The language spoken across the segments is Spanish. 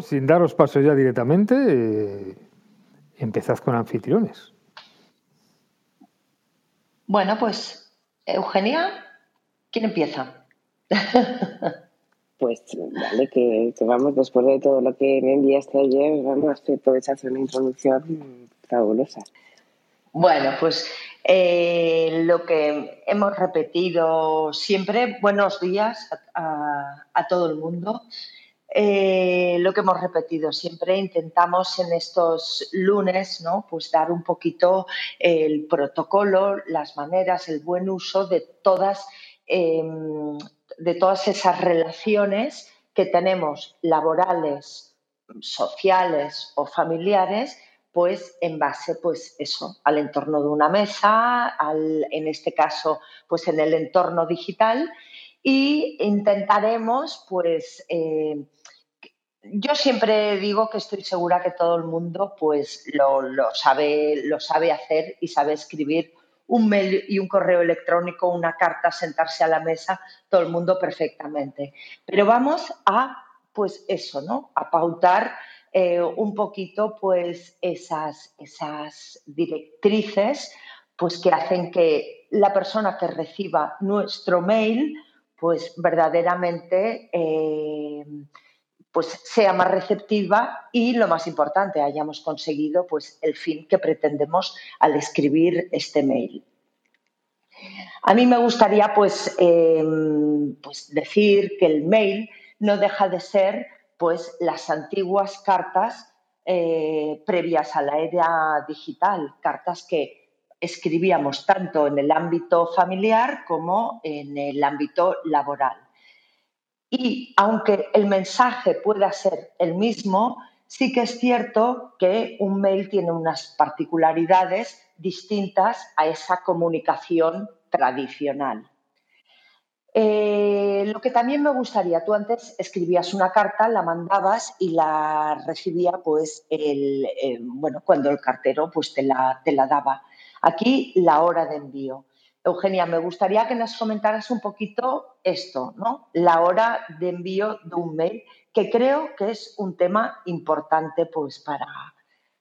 Sin daros paso ya directamente, eh, empezad con anfitriones. Bueno, pues, Eugenia, ¿quién empieza? pues vale, que, vamos, después de todo lo que me enviaste ayer, vamos, que puedes hacer una introducción fabulosa. Bueno, pues eh, lo que hemos repetido siempre, buenos días a, todo el mundo. Eh, lo que hemos repetido siempre, intentamos en estos lunes, ¿no? Pues dar un poquito el protocolo, las maneras, el buen uso de todas, em, de todas esas relaciones que tenemos laborales, sociales o familiares pues en base, pues eso, al entorno de una mesa, en este caso, pues en el entorno digital y intentaremos, pues, eh, yo siempre digo que estoy segura que todo el mundo, pues, lo, sabe, lo sabe hacer y sabe escribir un mail y un correo electrónico, una carta, sentarse a la mesa, todo el mundo perfectamente. Pero vamos a, pues eso, ¿no? A pautar eh, un poquito pues esas, esas directrices pues que hacen que la persona que reciba nuestro mail pues verdaderamente eh, pues sea más receptiva y lo más importante hayamos conseguido pues el fin que pretendemos al escribir este mail. A mí me gustaría pues, eh, pues decir que el mail no deja de ser pues las antiguas cartas eh, previas a la era digital, cartas que escribíamos tanto en el ámbito familiar como en el ámbito laboral. Y aunque el mensaje pueda ser el mismo, sí que es cierto que un mail tiene unas particularidades distintas a esa comunicación tradicional. Eh, lo que también me gustaría, tú antes escribías una carta, la mandabas y la recibía pues el, eh, bueno, cuando el cartero pues te la, te la daba. Aquí la hora de envío. Eugenia, me gustaría que nos comentaras un poquito esto, ¿no? La hora de envío de un mail, que creo que es un tema importante pues para,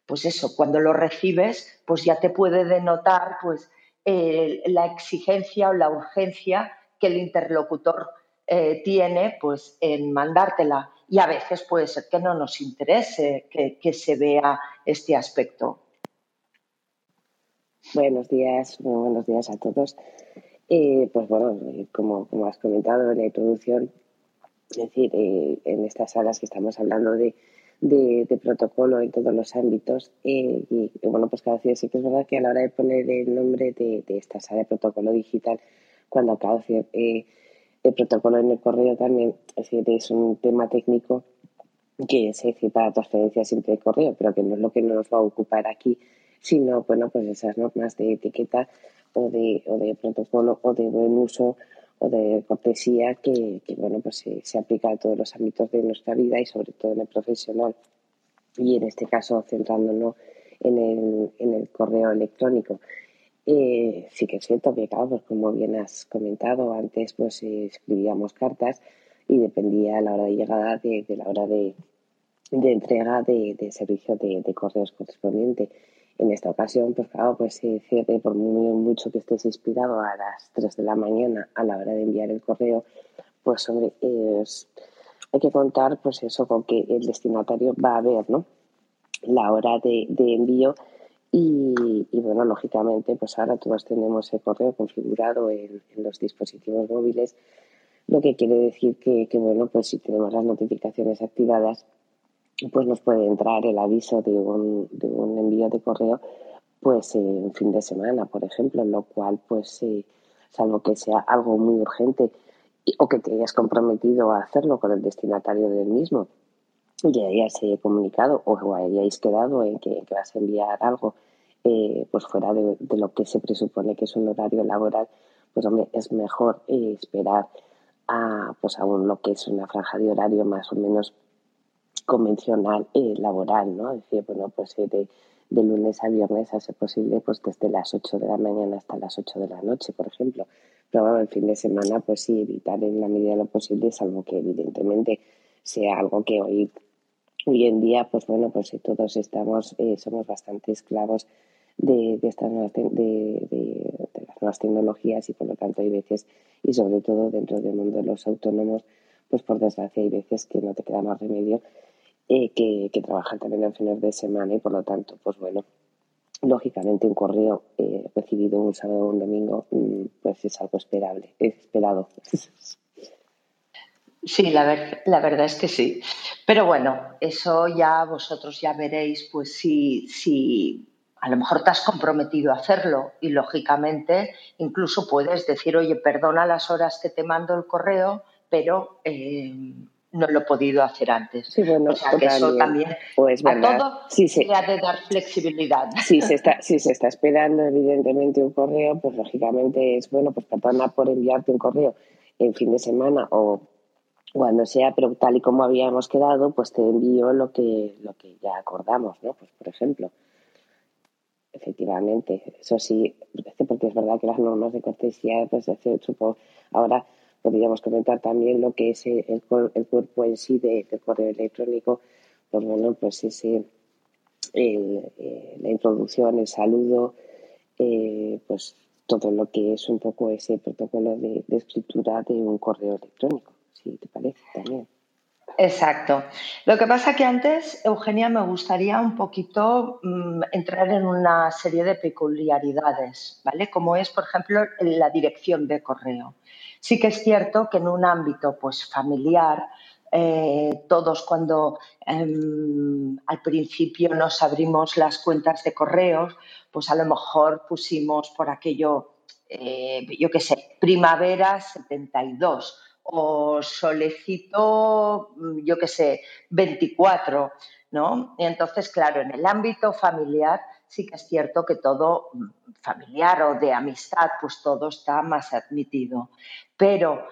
pues eso, cuando lo recibes, pues ya te puede denotar pues la exigencia o la urgencia que el interlocutor eh, tiene pues, en mandártela. Y a veces puede ser que no nos interese que, se vea este aspecto. Buenos días, buenos días a todos. Eh, pues bueno, eh, como, como, has comentado en la introducción, es decir, en estas salas que estamos hablando de, de, protocolo en todos los ámbitos, y, bueno, pues cada vez sí que es verdad que a la hora de poner el nombre de, de esta sala de protocolo digital, cuando acabo de decir, eh, el protocolo en el correo también es, decir, es un tema técnico que se dice para transferencia siempre de correo, pero que no es lo que nos va a ocupar aquí, sino bueno, pues esas normas de etiqueta o de, o de protocolo o de buen uso o de cortesía que, bueno, pues se, se, aplica a todos los ámbitos de nuestra vida y sobre todo en el profesional. Y en este caso centrándonos en el, en el correo electrónico. Eh, sí que es cierto que, claro, pues como bien has comentado, antes pues eh, escribíamos cartas y dependía la hora de llegada de, la hora de, entrega de, servicio de, correos correspondiente. En esta ocasión, pues claro, pues se por muy mucho que estés inspirado a las 3 de la mañana a la hora de enviar el correo, pues hombre, hay que contar pues eso con que el destinatario va a ver, ¿no? La hora de envío y, bueno, lógicamente, pues ahora todos tenemos el correo configurado en, los dispositivos móviles, lo que quiere decir que, bueno, pues si tenemos las notificaciones activadas, pues nos puede entrar el aviso de un, de un envío de correo, pues en fin de semana, por ejemplo, lo cual, pues, eh, salvo que sea algo muy urgente o que te hayas comprometido a hacerlo con el destinatario del mismo, ya hayáis comunicado o hayáis quedado en que, vas a enviar algo eh, pues fuera de, lo que se presupone que es un horario laboral, pues hombre, es mejor eh, esperar a pues aún lo que es una franja de horario más o menos convencional eh, laboral, ¿no? Es decir, bueno, pues de, de, lunes a viernes a ser posible, pues desde las 8 de la mañana hasta las 8 de la noche, por ejemplo. Pero bueno, el fin de semana, pues sí, evitar en la medida de lo posible, salvo que evidentemente sea algo que hoy hoy en día, pues bueno, pues todos estamos, eh, somos bastante esclavos de, estas nuevas, de, las nuevas tecnologías y por lo tanto hay veces, y sobre todo dentro del mundo de los autónomos, pues por desgracia hay veces que no te queda más remedio eh, que, trabajar también en fines de semana y por lo tanto, pues bueno, lógicamente un correo eh, recibido un sábado o un domingo mm, pues es algo esperable, es esperado. Sí, la, la verdad es que sí. Pero bueno, eso ya vosotros ya veréis, pues si, si a lo mejor te has comprometido a hacerlo y lógicamente incluso puedes decir, oye, perdona las horas que te mando el correo, pero eh, no lo he podido hacer antes. Sí, bueno, o sea, que eso también pues, a todo sí, se ha de dar flexibilidad. Si se, está, si se está esperando evidentemente un correo, pues lógicamente es bueno, pues perdona por enviarte un correo en fin de semana o cuando sea, pero tal y como habíamos quedado, pues te envío lo que, lo que ya acordamos, ¿no? Pues por ejemplo, efectivamente, eso sí, porque es verdad que las normas de cortesía, pues supongo, ahora podríamos comentar también lo que es el, el cuerpo en sí de, del correo electrónico, pues bueno, pues ese, eh, la introducción, el saludo, eh, pues todo lo que es un poco ese protocolo de escritura de un correo electrónico si te parece también. Exacto. Lo que pasa que antes, Eugenia, me gustaría un poquito mm, entrar en una serie de peculiaridades, ¿vale? Como es, por ejemplo, la dirección de correo. Sí que es cierto que en un ámbito pues, familiar, eh, todos cuando em, al principio nos abrimos las cuentas de correos, pues a lo mejor pusimos por aquello, eh, yo qué sé, primavera 72 o solecito, mm, yo qué sé, 24, ¿no? Y entonces, claro, en el ámbito familiar sí que es cierto que todo mm, familiar o de amistad, pues todo está más admitido. Pero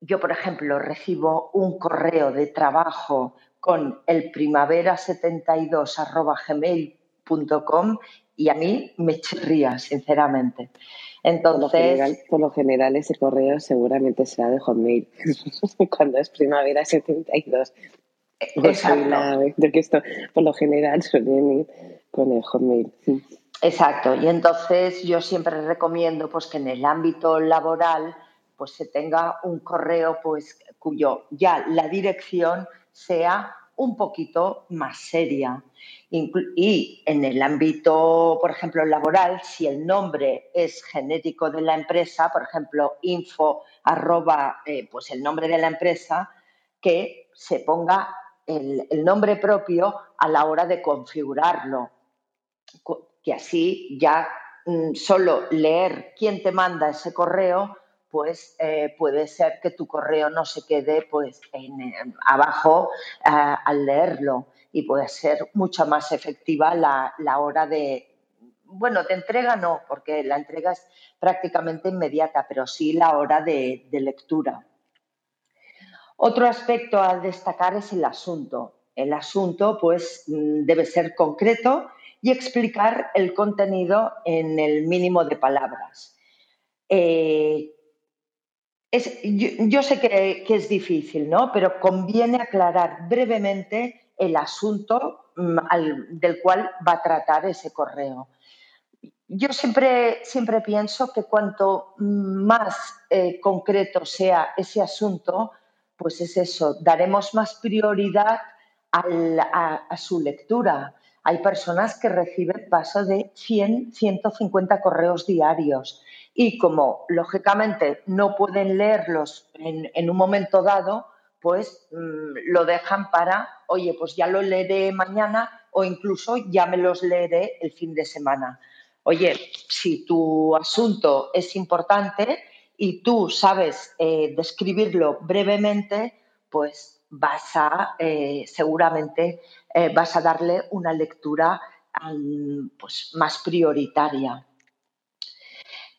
yo, por ejemplo, recibo un correo de trabajo con el primavera72 gmail.com y a mí me chirría, sinceramente. Entonces, por lo, general, ese correo seguramente será de Hotmail, cuando es primavera 72. Exacto. de que esto, por lo general, suelen ir con el Hotmail. Exacto. Y entonces yo siempre recomiendo pues, que en el ámbito laboral pues, se tenga un correo pues, cuyo ya la dirección sea un poquito más seria. Y en el ámbito, por ejemplo, laboral, si el nombre es genérico de la empresa, por ejemplo, info arroba, eh, pues el nombre de la empresa, que se ponga el, el nombre propio a la hora de configurarlo, que así ya mm, solo leer quién te manda ese correo pues eh, puede ser que tu correo no se quede pues abajo eh, al leerlo y puede ser mucho más efectiva la, hora de, bueno, de entrega no, porque la entrega es prácticamente inmediata, pero sí la hora de, de lectura. Otro aspecto a destacar es el asunto. El asunto pues mm, debe ser concreto y explicar el contenido en el mínimo de palabras. Eh, yo, sé que, es difícil, ¿no? Pero conviene aclarar brevemente el asunto mm, del cual va a tratar ese correo. Yo siempre, siempre pienso que cuanto más eh, concreto sea ese asunto, pues es eso, daremos más prioridad a, su lectura. Hay personas que reciben paso de 100, 150 correos diarios y como lógicamente no pueden leerlos en, un momento dado, pues mm, lo dejan para, oye, pues ya lo leeré mañana o incluso ya me los leeré el fin de semana. Oye, si tu asunto es importante y tú sabes eh, describirlo brevemente, pues vas a, eh, seguramente, eh, vas a darle una lectura pues, más prioritaria.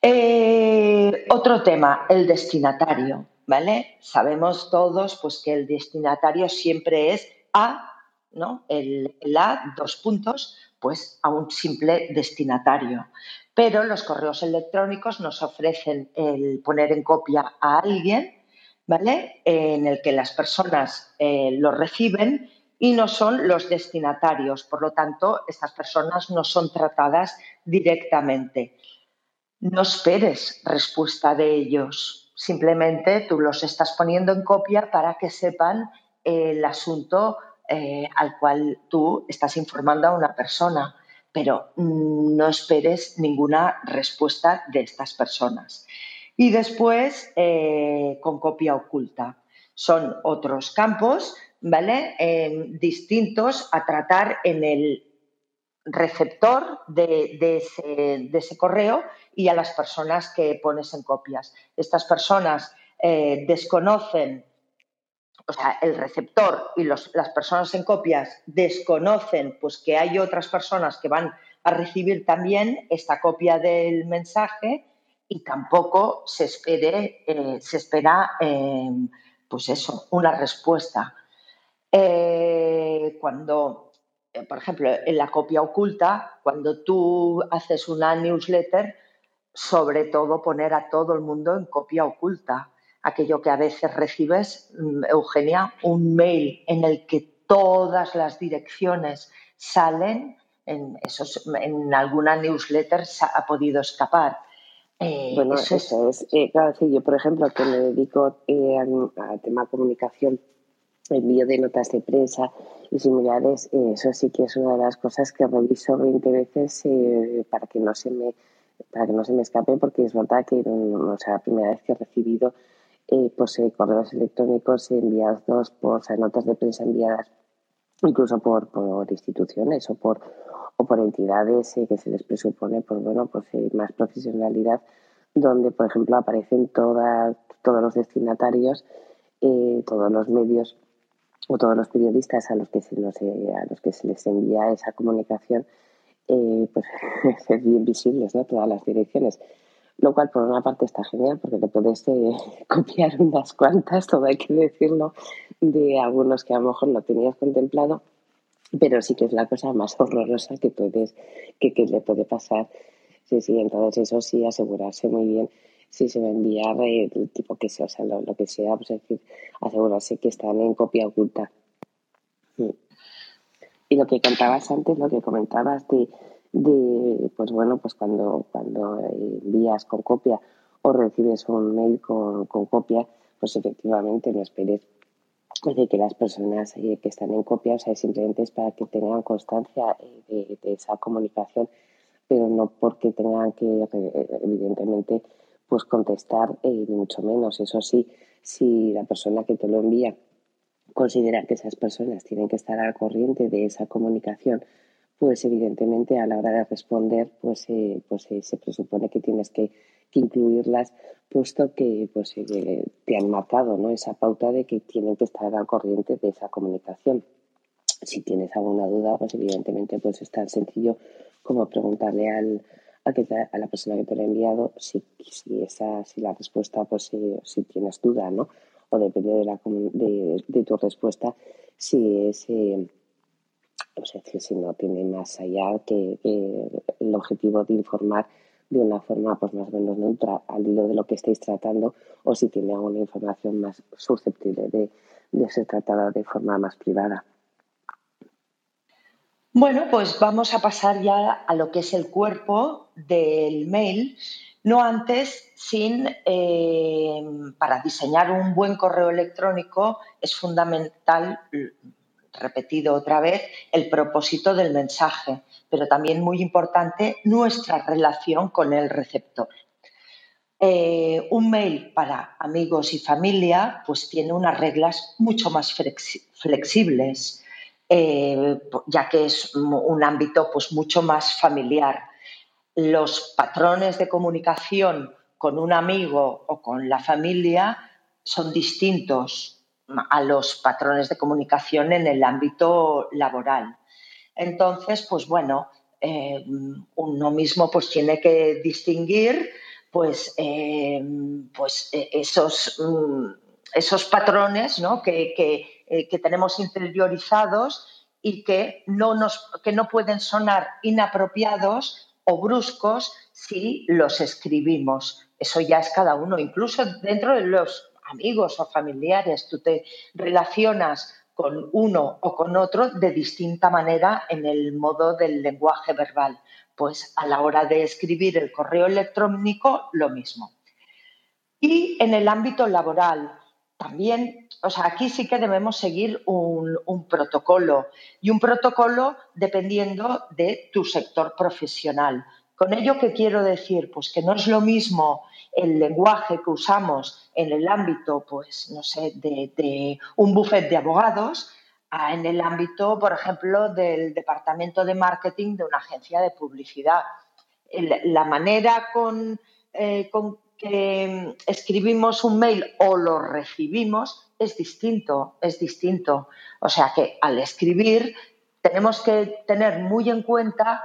Eh, otro tema, el destinatario, ¿vale? Sabemos todos pues, que el destinatario siempre es a, ¿no? El, a, dos puntos, pues a un simple destinatario. Pero los correos electrónicos nos ofrecen el poner en copia a alguien, ¿vale? En el que las personas eh, lo reciben y no son los destinatarios. Por lo tanto, estas personas no son tratadas directamente. No esperes respuesta de ellos. Simplemente tú los estás poniendo en copia para que sepan el asunto eh, al cual tú estás informando a una persona, pero no esperes ninguna respuesta de estas personas. Y después, eh, con copia oculta. Son otros campos, ¿vale? distintos a tratar en el receptor de, ese, correo y a las personas que pones en copias. Estas personas eh, desconocen o sea, el receptor y las personas en copias desconocen pues que hay otras personas que van a recibir también esta copia del mensaje y tampoco se espere, eh, se espera, em, pues eso, una respuesta. Eh, cuando, por ejemplo, en la copia oculta, cuando tú haces una newsletter, sobre todo poner a todo el mundo en copia oculta. Aquello que a veces recibes, mm, Eugenia, un mail en el que todas las direcciones salen, en, esos, en alguna newsletter ha podido escapar. Eh, bueno, eso, es, eh, claro, yo por ejemplo que me dedico eh, al tema comunicación, envío de notas de prensa y similares, eso sí que es una de las cosas que reviso 20 veces para que no se me para que no se me escape porque es verdad que o sea, la primera vez que he recibido eh, pues, eh, correos electrónicos enviados por notas de prensa enviadas incluso por, por instituciones o por, o por entidades eh, que se les presupone pues, bueno, pues, más profesionalidad, donde, por ejemplo, aparecen todas, todos los destinatarios, todos los medios o todos los periodistas a los que se, a los que se les envía esa comunicación, pues bien visibles, ¿no? todas las direcciones lo cual por una parte está genial porque te puedes eh, copiar unas cuantas, todo hay que decirlo, de algunos que a lo mejor no tenías contemplado, pero sí que es la cosa más horrorosa que puedes, que, le puede pasar. Sí, sí, entonces eso sí, asegurarse muy bien si se va a enviar el tipo que sea, o sea, lo, que sea, pues es decir, asegurarse que están en copia oculta. Mm. Y lo que contabas antes, lo que comentabas de de, pues bueno, pues cuando, cuando envías con copia o recibes un mail con, con copia, pues efectivamente no esperes de que las personas eh, que están en copia, o sea, simplemente es para que tengan constancia eh, de, esa comunicación, pero no porque tengan que, eh, evidentemente, pues contestar, ni mucho menos. Eso sí, si la persona que te lo envía considera que esas personas tienen que estar al corriente de esa comunicación pues evidentemente a la hora de responder pues, eh, pues eh, se presupone que tienes que, incluirlas puesto que pues eh, te han marcado ¿no? esa pauta de que tienen que estar al corriente de esa comunicación. Si tienes alguna duda, pues evidentemente pues es tan sencillo como preguntarle al, a, que a la persona que te lo ha enviado si, si, esa, si la respuesta, pues si tienes duda, ¿no? O depende de, tu respuesta, si es pues es decir, si no tiene más allá que, el objetivo de informar de una forma pues más o menos neutra al hilo de lo que estáis tratando o si tiene alguna información más susceptible de, de ser tratada de forma más privada. Bueno, pues vamos a pasar ya a lo que es el cuerpo del mail, no antes sin, eh, para diseñar un buen correo electrónico es fundamental repetido otra vez, el propósito del mensaje, pero también muy importante nuestra relación con el receptor. Eh, un mail para amigos y familia pues tiene unas reglas mucho más flexibles, eh, ya que es un ámbito pues mucho más familiar. Los patrones de comunicación con un amigo o con la familia son distintos a los patrones de comunicación en el ámbito laboral. Entonces, pues bueno, eh, uno mismo pues tiene que distinguir pues, eh, pues eh, esos, mm, esos patrones ¿no? que, que, tenemos interiorizados y que no, nos, que no pueden sonar inapropiados o bruscos si los escribimos. Eso ya es cada uno, incluso dentro de los amigos o familiares, tú te relacionas con uno o con otro de distinta manera en el modo del lenguaje verbal. Pues a la hora de escribir el correo electrónico, lo mismo. Y en el ámbito laboral, también, o sea, aquí sí que debemos seguir un, protocolo y un protocolo dependiendo de tu sector profesional. Con ello, ¿qué quiero decir? Pues que no es lo mismo el lenguaje que usamos en el ámbito, pues, no sé, de, un buffet de abogados, en el ámbito, por ejemplo, del departamento de marketing de una agencia de publicidad. la manera con, eh, con que escribimos un mail o lo recibimos es distinto, es distinto. O sea que al escribir tenemos que tener muy en cuenta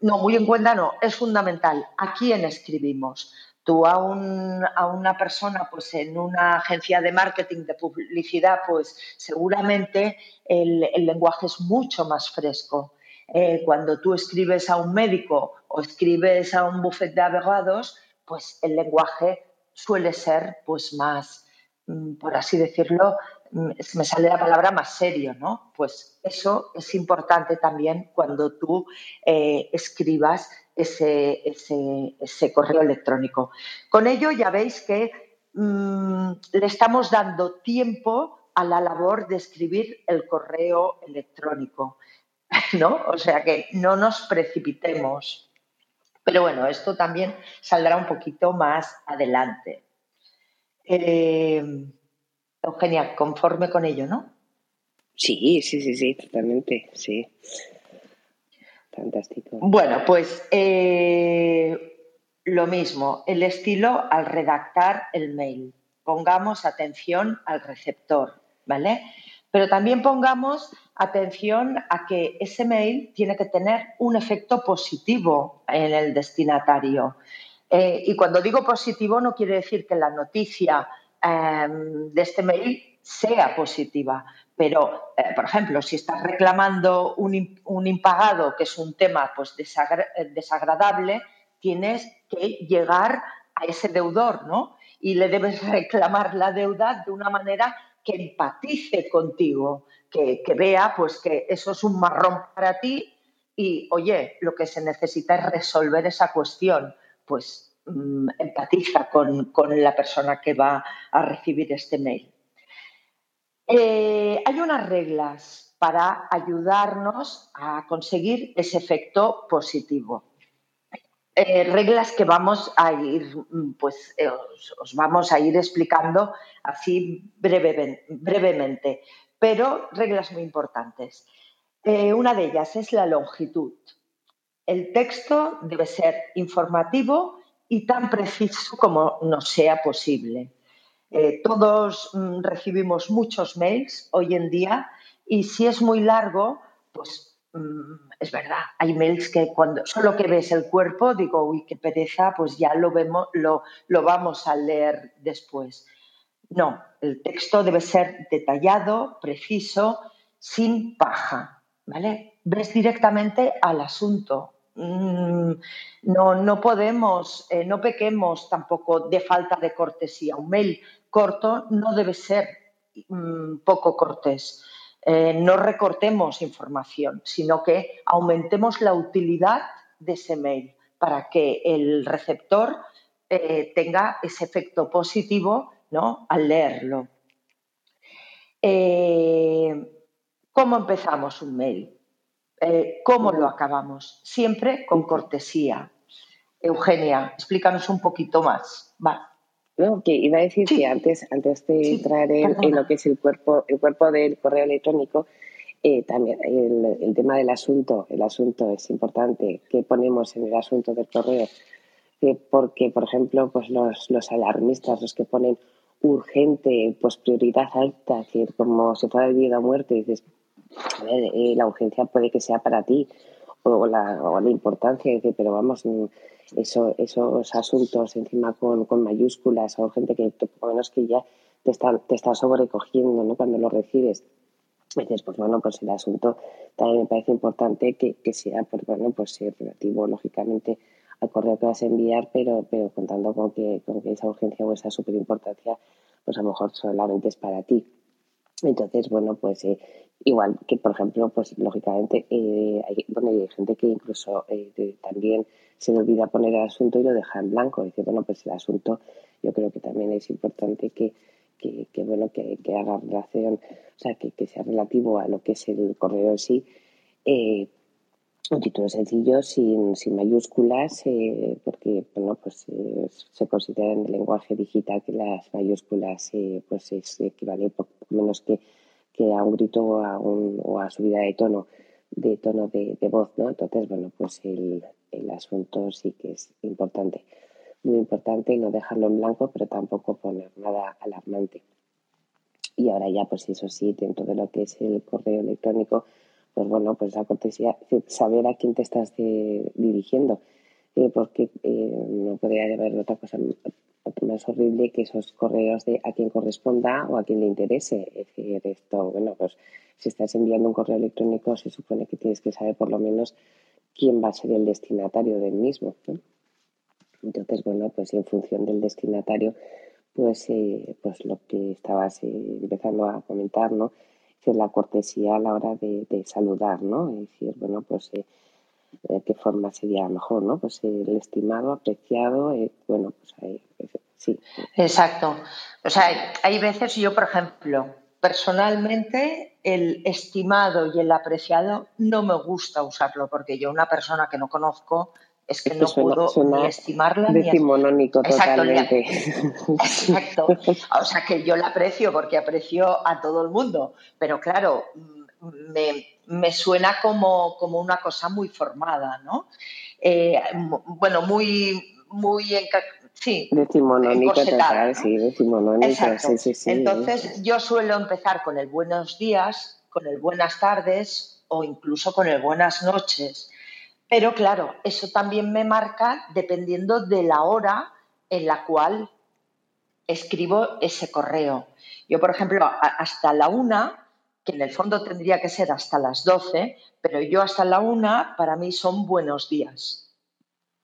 no, muy en cuenta no, es fundamental. ¿A quién escribimos? Tú a, una persona, pues en una agencia de marketing, de publicidad, pues seguramente el, lenguaje es mucho más fresco. Eh, cuando tú escribes a un médico o escribes a un buffet de abogados, pues el lenguaje suele ser pues más, mm, por así decirlo, me sale la palabra más serio, ¿no? Pues eso es importante también cuando tú eh, escribas ese, ese, correo electrónico. Con ello ya veis que mm, le estamos dando tiempo a la labor de escribir el correo electrónico, ¿no? O sea que no nos precipitemos. Pero bueno, esto también saldrá un poquito más adelante. Eh, Eugenia, conforme con ello, ¿no? Sí, sí, sí, sí, totalmente, sí. Fantástico. Bueno, pues eh, lo mismo, el estilo al redactar el mail. Pongamos atención al receptor, ¿vale? Pero también pongamos atención a que ese mail tiene que tener un efecto positivo en el destinatario. Eh, y cuando digo positivo no quiere decir que la noticia Em, de este mail sea positiva. Pero, eh, por ejemplo, si estás reclamando un, impagado, que es un tema pues, desagradable, tienes que llegar a ese deudor, ¿no? Y le debes reclamar la deuda de una manera que empatice contigo, que, vea pues que eso es un marrón para ti y, oye, lo que se necesita es resolver esa cuestión. Pues Mm, empatiza con, la persona que va a recibir este mail. Eh, hay unas reglas para ayudarnos a conseguir ese efecto positivo. Eh, reglas que vamos a ir, mm, pues eh, os, vamos a ir explicando así brevemente, pero reglas muy importantes. una de ellas es la longitud. El texto debe ser informativo y tan preciso como nos sea posible. Eh, todos mm, recibimos muchos mails hoy en día y si es muy largo, pues es verdad, hay mails que cuando solo que ves el cuerpo digo, uy, qué pereza, pues ya lo vemos, lo, lo vamos a leer después. No, el texto debe ser detallado, preciso, sin paja, ¿vale? Ves directamente al asunto, Mm, no, no podemos, eh, no pequemos tampoco de falta de cortesía. Un mail corto no debe ser mm, poco cortés. Eh, no recortemos información, sino que aumentemos la utilidad de ese mail para que el receptor eh, tenga ese efecto positivo ¿no? al leerlo. ¿Cómo empezamos un mail? Eh, ¿Cómo lo acabamos? Siempre con cortesía. Eugenia, explícanos un poquito más. No, que iba a decir que antes, antes de entrar en, lo que es el cuerpo, el cuerpo del correo electrónico, eh, también el, tema del asunto, el asunto es importante, qué ponemos en el asunto del correo, porque, por ejemplo, pues los, los alarmistas, los que ponen urgente, pues prioridad alta, decir, como si fuera de vida o muerte, dices, a ver, eh, la urgencia puede que sea para ti o la, o la importancia, pero vamos, mm, eso, esos asuntos encima con, con mayúsculas o gente que, por lo menos que ya te está, te está sobrecogiendo ¿no? cuando lo recibes. Dices, pues bueno, pues el asunto también me parece importante que, que sea, pues bueno, pues relativo, lógicamente, al correo que vas a enviar, pero, pero contando con que, con que esa urgencia o esa superimportancia, pues a lo mejor solamente es para ti. Entonces, bueno, pues eh, igual que, por ejemplo, pues lógicamente, eh, hay, bueno, hay gente que incluso eh, también se le olvida poner el asunto y lo deja en blanco. Dice, bueno, pues el asunto yo creo que también es importante que, que, que bueno, que, que, haga relación, o sea, que, que, sea relativo a lo que es el correo en sí. Un título sencillo, sin, sin mayúsculas, eh, porque bueno, pues, eh, se considera en el lenguaje digital que las mayúsculas eh, pues es equivale poco menos que, que, a un grito o a, un, o a subida de tono de tono de, de, voz, ¿no? Entonces, bueno, pues el, el asunto sí que es importante, muy importante, no dejarlo en blanco, pero tampoco poner nada alarmante. Y ahora ya, pues eso sí, dentro de lo que es el correo electrónico, pues bueno, pues la cortesía, saber a quién te estás de, dirigiendo, eh, porque eh, no podría haber otra cosa más horrible que esos correos de a quien corresponda o a quien le interese. Es decir, esto, bueno, pues si estás enviando un correo electrónico se supone que tienes que saber por lo menos quién va a ser el destinatario del mismo. Entonces, bueno, pues en función del destinatario, pues, eh, pues lo que estabas eh, empezando a comentar, ¿no? La cortesía a la hora de, de saludar, ¿no? Es decir, bueno, pues eh, de qué forma sería mejor, ¿no? Pues el estimado, apreciado, eh, bueno, pues ahí, sí. Exacto. O sea, hay veces yo, por ejemplo, personalmente el estimado y el apreciado no me gusta usarlo porque yo una persona que no conozco es que, no suena, puedo suena ni estimarla decimonónico ni totalmente. Exacto. O sea que yo la aprecio porque aprecio a todo el mundo, pero claro, me, me suena como, como, una cosa muy formada, ¿no? Eh, bueno, muy, muy sí, decimonónico total, sí, decimonónico, sí, sí, sí. Entonces yo suelo empezar con el buenos días, con el buenas tardes o incluso con el buenas noches pero claro, eso también me marca dependiendo de la hora en la cual escribo ese correo. Yo, por ejemplo, hasta la una, que en el fondo tendría que ser hasta las doce, pero yo hasta la una para mí son buenos días.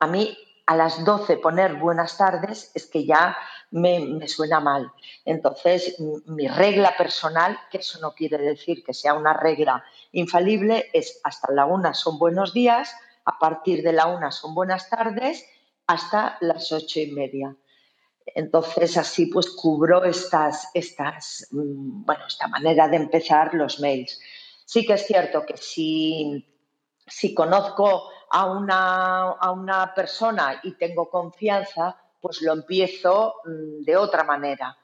A mí a las doce poner buenas tardes es que ya me, me, suena mal. Entonces, mi regla personal, que eso no quiere decir que sea una regla infalible, es hasta la una son buenos días, a partir de la una son buenas tardes hasta las ocho y media. Entonces, así pues cubro estas, estas, mm, bueno, esta manera de empezar los mails. Sí que es cierto que si, si conozco a una, a una persona y tengo confianza, pues lo empiezo mm, de otra manera.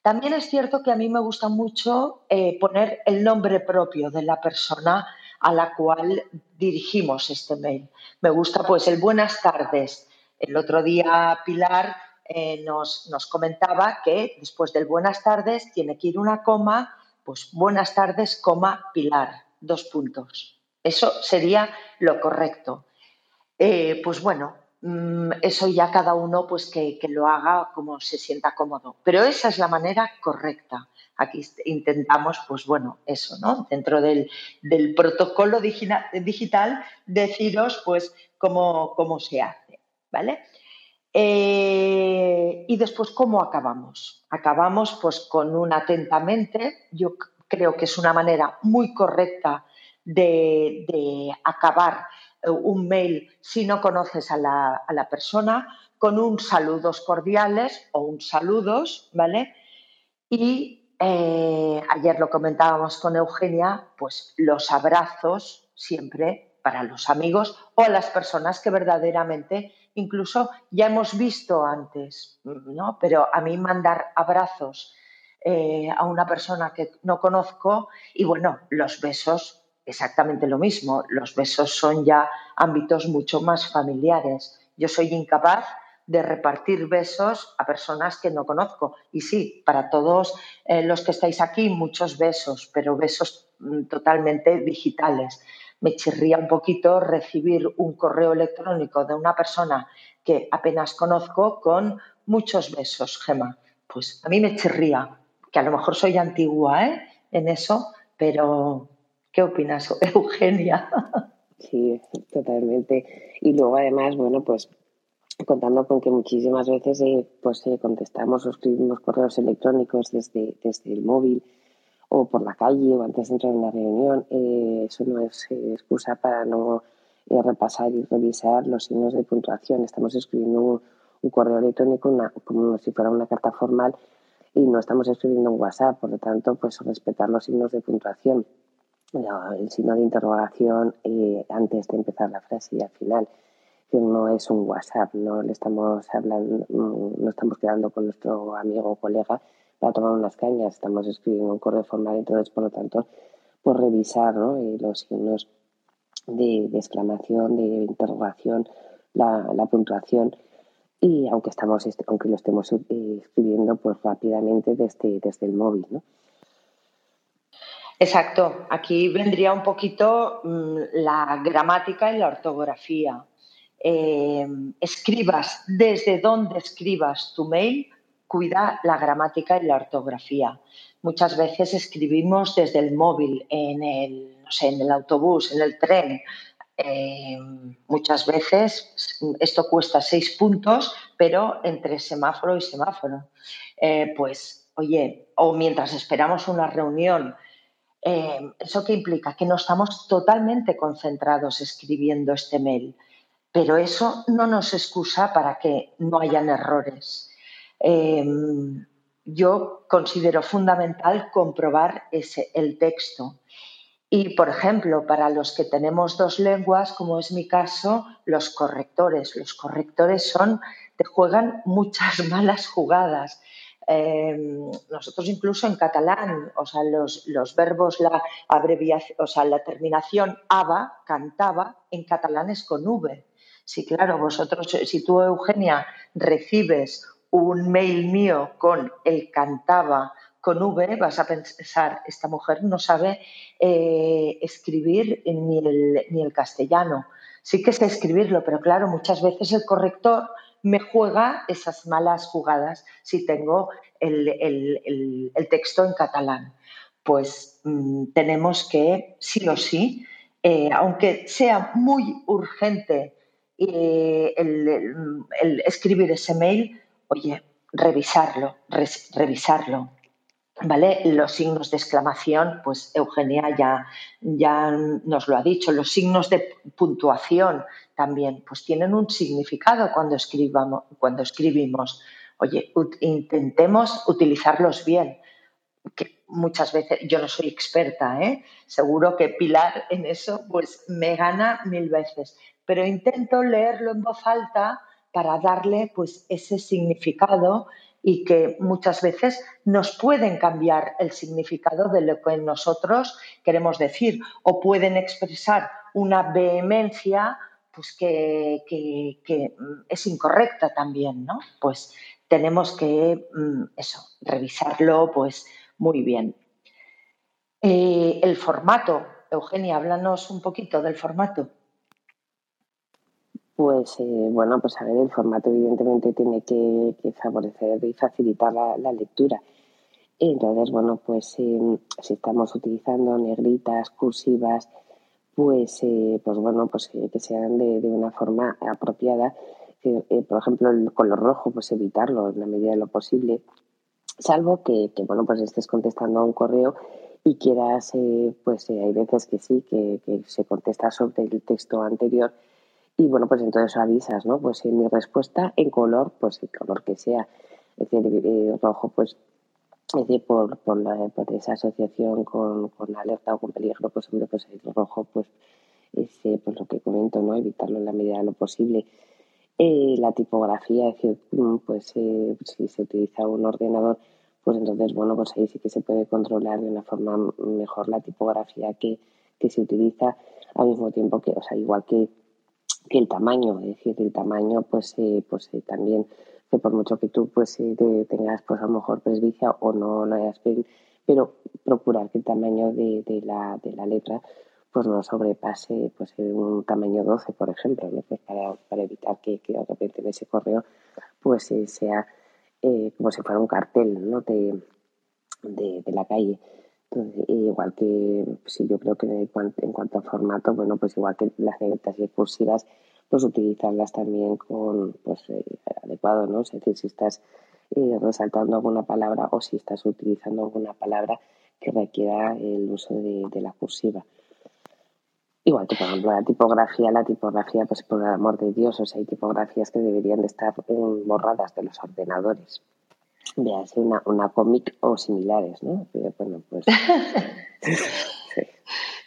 También es cierto que a mí me gusta mucho eh, poner el nombre propio de la persona a la cual dirigimos este mail. Me gusta pues el buenas tardes. El otro día Pilar eh, nos, nos, comentaba que después del buenas tardes tiene que ir una coma, pues buenas tardes, coma Pilar, dos puntos. Eso sería lo correcto. Eh, pues bueno, eso ya cada uno pues que, que lo haga como se sienta cómodo. Pero esa es la manera correcta. Aquí intentamos, pues bueno, eso, ¿no? Dentro del, del protocolo digital, deciros, pues, cómo, cómo se hace, ¿vale? Eh, y después, ¿cómo acabamos? Acabamos, pues, con un atentamente. Yo creo que es una manera muy correcta de, de acabar un mail si no conoces a la, a la persona, con un saludos cordiales o un saludos, ¿vale? Y eh, ayer lo comentábamos con Eugenia, pues los abrazos siempre para los amigos o a las personas que verdaderamente incluso ya hemos visto antes, ¿no? Pero a mí mandar abrazos eh, a una persona que no conozco y bueno, los besos exactamente lo mismo. Los besos son ya ámbitos mucho más familiares. Yo soy incapaz de repartir besos a personas que no conozco. Y sí, para todos eh, los que estáis aquí, muchos besos, pero besos mm, totalmente digitales. Me chirría un poquito recibir un correo electrónico de una persona que apenas conozco con muchos besos, Gema. Pues a mí me chirría, que a lo mejor soy antigua ¿eh? en eso, pero ¿qué opinas, Eugenia? Sí, totalmente. Y luego además, bueno, pues contando con que muchísimas veces eh, pues eh, contestamos o escribimos correos electrónicos desde, desde el móvil o por la calle o antes de entrar en una reunión. Eh, eso no es excusa para no eh, repasar y revisar los signos de puntuación. Estamos escribiendo un, correo electrónico como si fuera una carta formal y no estamos escribiendo un WhatsApp, por lo tanto, pues respetar los signos de puntuación, el signo de interrogación antes de empezar la frase y al final que no es un WhatsApp, no le estamos hablando, mm, no estamos quedando con nuestro amigo o colega para tomar unas cañas, estamos escribiendo un correo formal, entonces por lo tanto, por revisar ¿no? los signos de, exclamación, de interrogación, la, puntuación y aunque estamos aunque lo estemos eh, escribiendo pues rápidamente desde, desde el móvil, ¿no? Exacto, aquí vendría un poquito mm, la gramática y la ortografía. Eh, escribas desde donde escribas tu mail, cuida la gramática y la ortografía. Muchas veces escribimos desde el móvil, en el, no sé, en el autobús, en el tren. Eh, muchas veces esto cuesta seis puntos, pero entre semáforo y semáforo. Eh, pues, oye, o mientras esperamos una reunión, ¿eso qué implica? Que no estamos totalmente concentrados escribiendo este mail pero eso no nos excusa para que no hayan errores. Em, yo considero fundamental comprobar ese, el texto. Y, por ejemplo, para los que tenemos dos lenguas, como es mi caso, los correctores. Los correctores son, te juegan muchas malas jugadas. Em, nosotros incluso en catalán, o sea, los, los verbos, la abreviación, o sea, la terminación aba, cantaba, en catalán es con V. Sí, claro, vosotros, si tú, Eugenia, recibes un mail mío con el cantaba con V, vas a pensar, esta mujer no sabe eh, escribir ni el, ni el castellano. Sí que sé escribirlo, pero claro, muchas veces el corrector me juega esas malas jugadas si tengo el, texto en catalán. Pues mm, tenemos que, sí o sí, eh, aunque sea muy urgente el, escribir ese mail, oye, revisarlo, revisarlo. ¿Vale? Los signos de exclamación, pues Eugenia ya, ya nos lo ha dicho, los signos de puntuación también, pues tienen un significado cuando, escribamos, cuando escribimos. Oye, intentemos utilizarlos bien, muchas veces, yo no soy experta, ¿eh? seguro que Pilar en eso pues me gana mil veces, pero intento leerlo en voz alta para darle pues ese significado y que muchas veces nos pueden cambiar el significado de lo que nosotros queremos decir o pueden expresar una vehemencia pues que, es incorrecta también, ¿no? Pues tenemos que mm, eso, revisarlo pues muy bien. Eh, el formato, Eugenia, háblanos un poquito del formato. Pues eh, bueno, pues a ver, el formato evidentemente tiene que, favorecer y facilitar la, lectura. Entonces, bueno, pues em, si estamos utilizando negritas, cursivas, pues, eh, pues bueno, pues eh, que sean de, una forma apropiada. por ejemplo, el color rojo, pues evitarlo en la medida de lo posible, salvo que, bueno, pues estés contestando a un correo y quieras, pues hay veces que sí, que se contesta sobre el texto anterior y bueno, pues entonces avisas, ¿no? Pues en mi respuesta en color, pues el color que sea. Es decir, eh, rojo, pues es decir, por, por, la, por esa asociación con, con, alerta o con peligro, pues hombre, pues el rojo, pues ese, pues lo que comento, ¿no? Evitarlo en la medida de lo posible. Eh, la tipografía, es decir, mm, pues eh, si se utiliza un ordenador, pues entonces, bueno, pues ahí sí que se puede controlar de una forma mejor la tipografía que, que se utiliza al mismo tiempo que, o sea, igual que que el tamaño, es decir, el tamaño pues, eh, pues eh, también, que por mucho que tú pues eh, tengas pues a lo mejor presbicia o no lo hayas pero procurar que el tamaño de, la, de la letra pues no sobrepase pues un tamaño 12, por ejemplo, ¿no? pues para, para evitar que, que de repente en ese correo pues sea como si fuera un cartel ¿no? de, de la calle igual que si yo creo que en cuanto, a formato, bueno, pues igual que las negritas y cursivas, pues utilizarlas también con pues eh, adecuado, ¿no? Es decir, si estás eh, resaltando alguna palabra o si estás utilizando alguna palabra que requiera el uso de, la cursiva. Igual que, por ejemplo, la tipografía, la tipografía, pues por el amor de Dios, o sea, hay tipografías que deberían de estar borradas de los ordenadores. Véase una, una cómic o similares, ¿no? Bueno, pues...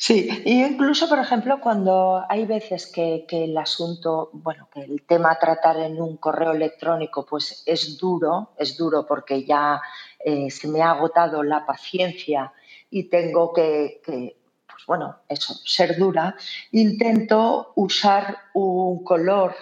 Sí, y incluso, por ejemplo, cuando hay veces que, el asunto, bueno, que el tema a tratar en un correo electrónico, pues es duro, es duro porque ya eh, se me ha agotado la paciencia y tengo que, pues bueno, eso, ser dura, intento usar un color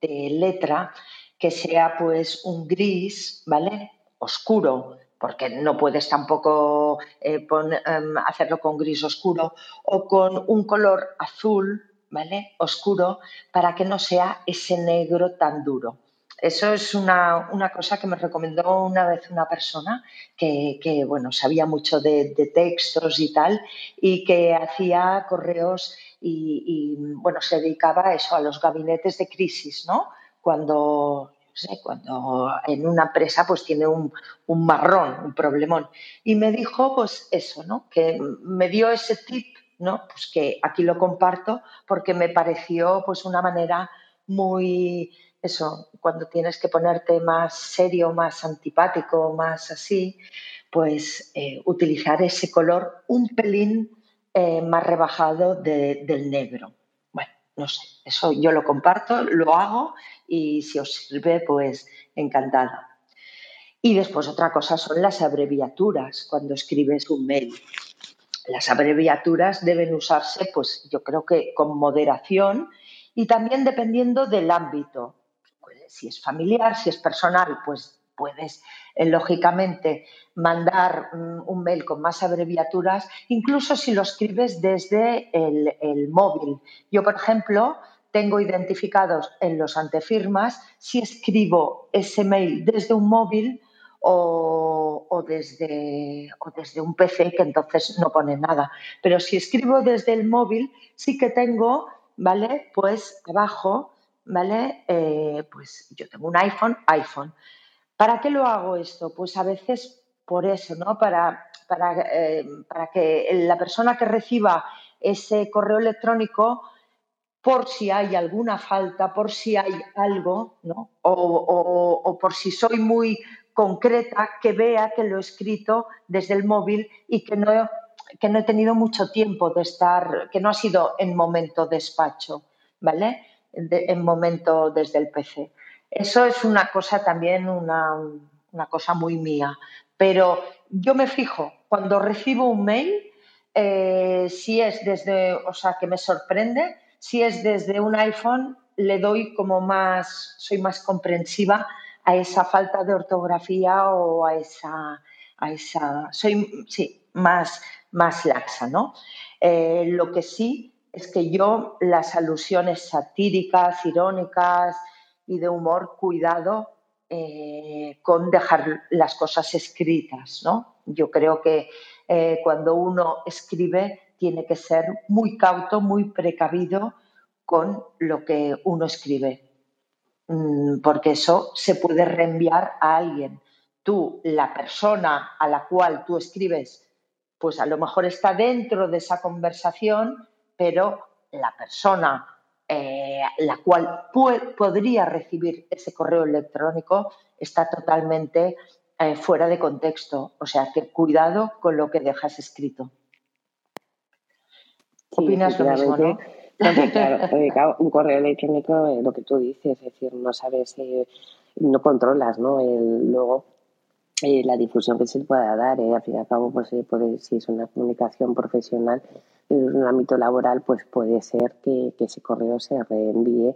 de letra que sea pues un gris, ¿vale? Oscuro, porque no puedes tampoco eh, em, hacerlo con gris oscuro o con un color azul, ¿vale? Oscuro, para que no sea ese negro tan duro. Eso es una, cosa que me recomendó una vez una persona que, bueno, sabía mucho de, textos y tal, y que hacía correos y, y, bueno, se dedicaba a eso, a los gabinetes de crisis, ¿no? Cuando cuando en una empresa pues tiene un, marrón, un problemón. Y me dijo pues eso, ¿no? Que me dio ese tip, ¿no? Pues que aquí lo comparto porque me pareció pues una manera muy, eso, cuando tienes que ponerte más serio, más antipático, más así, pues eh, utilizar ese color un pelín eh, más rebajado del negro. No sé, eso yo lo comparto, lo hago y si os sirve, pues encantada. Y después otra cosa son las abreviaturas cuando escribes un mail. Las abreviaturas deben usarse, pues yo creo que con moderación y también dependiendo del ámbito. Pues, si es familiar, si es personal, pues puedes, eh, lógicamente, mandar mm, un mail con más abreviaturas, incluso si lo escribes desde el, móvil. Yo, por ejemplo, tengo identificados en los antefirmas si escribo ese mail desde un móvil o, desde, o, desde, un PC, que entonces no pone nada. Pero si escribo desde el móvil, sí que tengo, ¿vale? Pues abajo, ¿vale? Eh, pues yo tengo un iPhone, iPhone. ¿Para qué lo hago esto? Pues a veces por eso, ¿no? Para, para, eh, que la persona que reciba ese correo electrónico, por si hay alguna falta, por si hay algo, ¿no? O, por si soy muy concreta, que vea que lo he escrito desde el móvil y que no, que no he tenido mucho tiempo de estar, que no ha sido en momento despacho, ¿vale? en momento desde el PC. Eso es una cosa también, una, cosa muy mía. Pero yo me fijo, cuando recibo un mail, eh, si es desde, o sea, que me sorprende, si es desde un iPhone, le doy como más, soy más comprensiva a esa falta de ortografía o a esa, a esa soy, sí, más, más laxa, ¿no? Eh, lo que sí es que yo las alusiones satíricas, irónicas, y de humor, cuidado eh, con dejar las cosas escritas, ¿no? Yo creo que eh, cuando uno escribe tiene que ser muy cauto, muy precavido con lo que uno escribe, mm, porque eso se puede reenviar a alguien. Tú, la persona a la cual tú escribes, pues a lo mejor está dentro de esa conversación, pero la persona eh, la cual podría recibir ese correo electrónico está totalmente eh, fuera de contexto. O sea que cuidado con lo que dejas escrito. ¿Opinas lo mismo, no? claro, un correo electrónico, eh, lo que tú dices, es decir, no sabes, no controlas, ¿no? El, luego la difusión que se pueda dar, al fin y al cabo, pues puede, si es una comunicación profesional, en un ámbito laboral, pues puede ser que, ese correo se reenvíe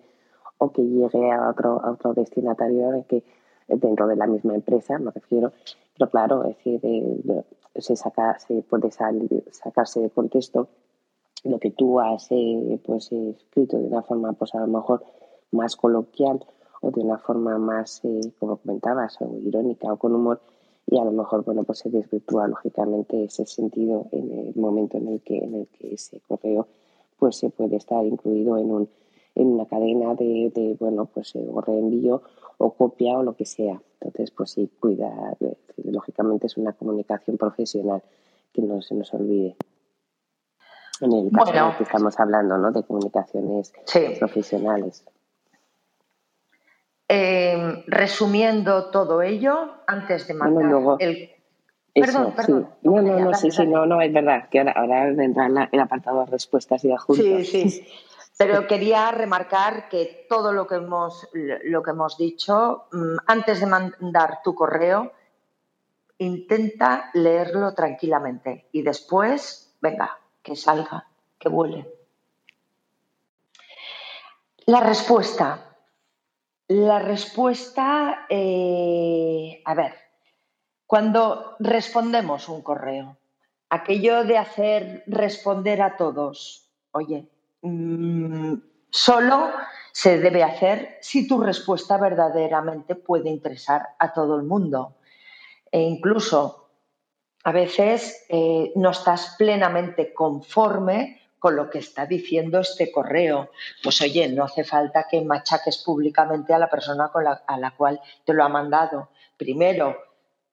o que llegue a otro, a otro destinatario que dentro de la misma empresa, me refiero. Pero claro, es decir, eh, se, saca, se puede sacarse de contexto lo que tú has eh, pues, escrito de una forma, pues a lo mejor más coloquial o de una forma más, eh, como comentabas, o irónica o con humor, y a lo mejor bueno pues se desvirtúa lógicamente ese sentido en el momento en el que en el que ese correo pues se puede estar incluido en un en una cadena de, de bueno pues eh, o reenvío o copia o lo que sea entonces pues sí cuida lógicamente es una comunicación profesional que no se nos olvide. En el caso que estamos hablando, ¿no? De comunicaciones profesionales. Eh, resumiendo todo ello, antes de mandar el... perdón, perdón. No, no, no, sí, sí, no, no, es verdad, que ahora, vendrá el apartado de respuestas y adjuntos. Sí, sí. Pero quería remarcar que todo lo que hemos, lo que hemos dicho, mm, antes de mandar tu correo, intenta leerlo tranquilamente y después, venga, que salga, que vuele. La respuesta. La respuesta, eh, a ver, cuando respondemos un correo, aquello de hacer responder a todos, oye, mm, solo se debe hacer si tu respuesta verdaderamente puede interesar a todo el mundo. E incluso a veces eh, no estás plenamente conforme con lo que está diciendo este correo. Pues oye, no hace falta que machaques públicamente a la persona a la cual te lo ha mandado. Primero,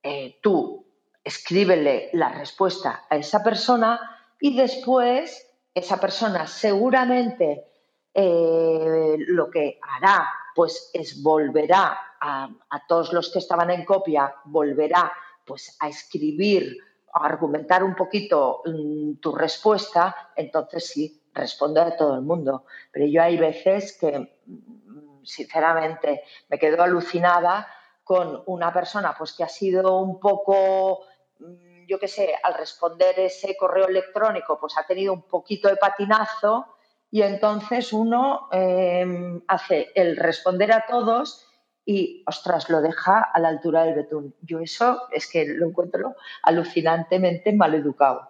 eh, tú escríbele la respuesta a esa persona y después esa persona seguramente eh, lo que hará pues es volverá a, a, todos los que estaban en copia, volverá pues a escribir argumentar un poquito mm, tu respuesta, entonces sí, responde a todo el mundo. Pero yo hay veces que, mm, sinceramente, me quedo alucinada con una persona pues que ha sido un poco, mm, yo qué sé, al responder ese correo electrónico, pues ha tenido un poquito de patinazo y entonces uno em, hace el responder a todos y, ostras, lo deja a la altura del betún. Yo eso es que lo encuentro alucinantemente mal educado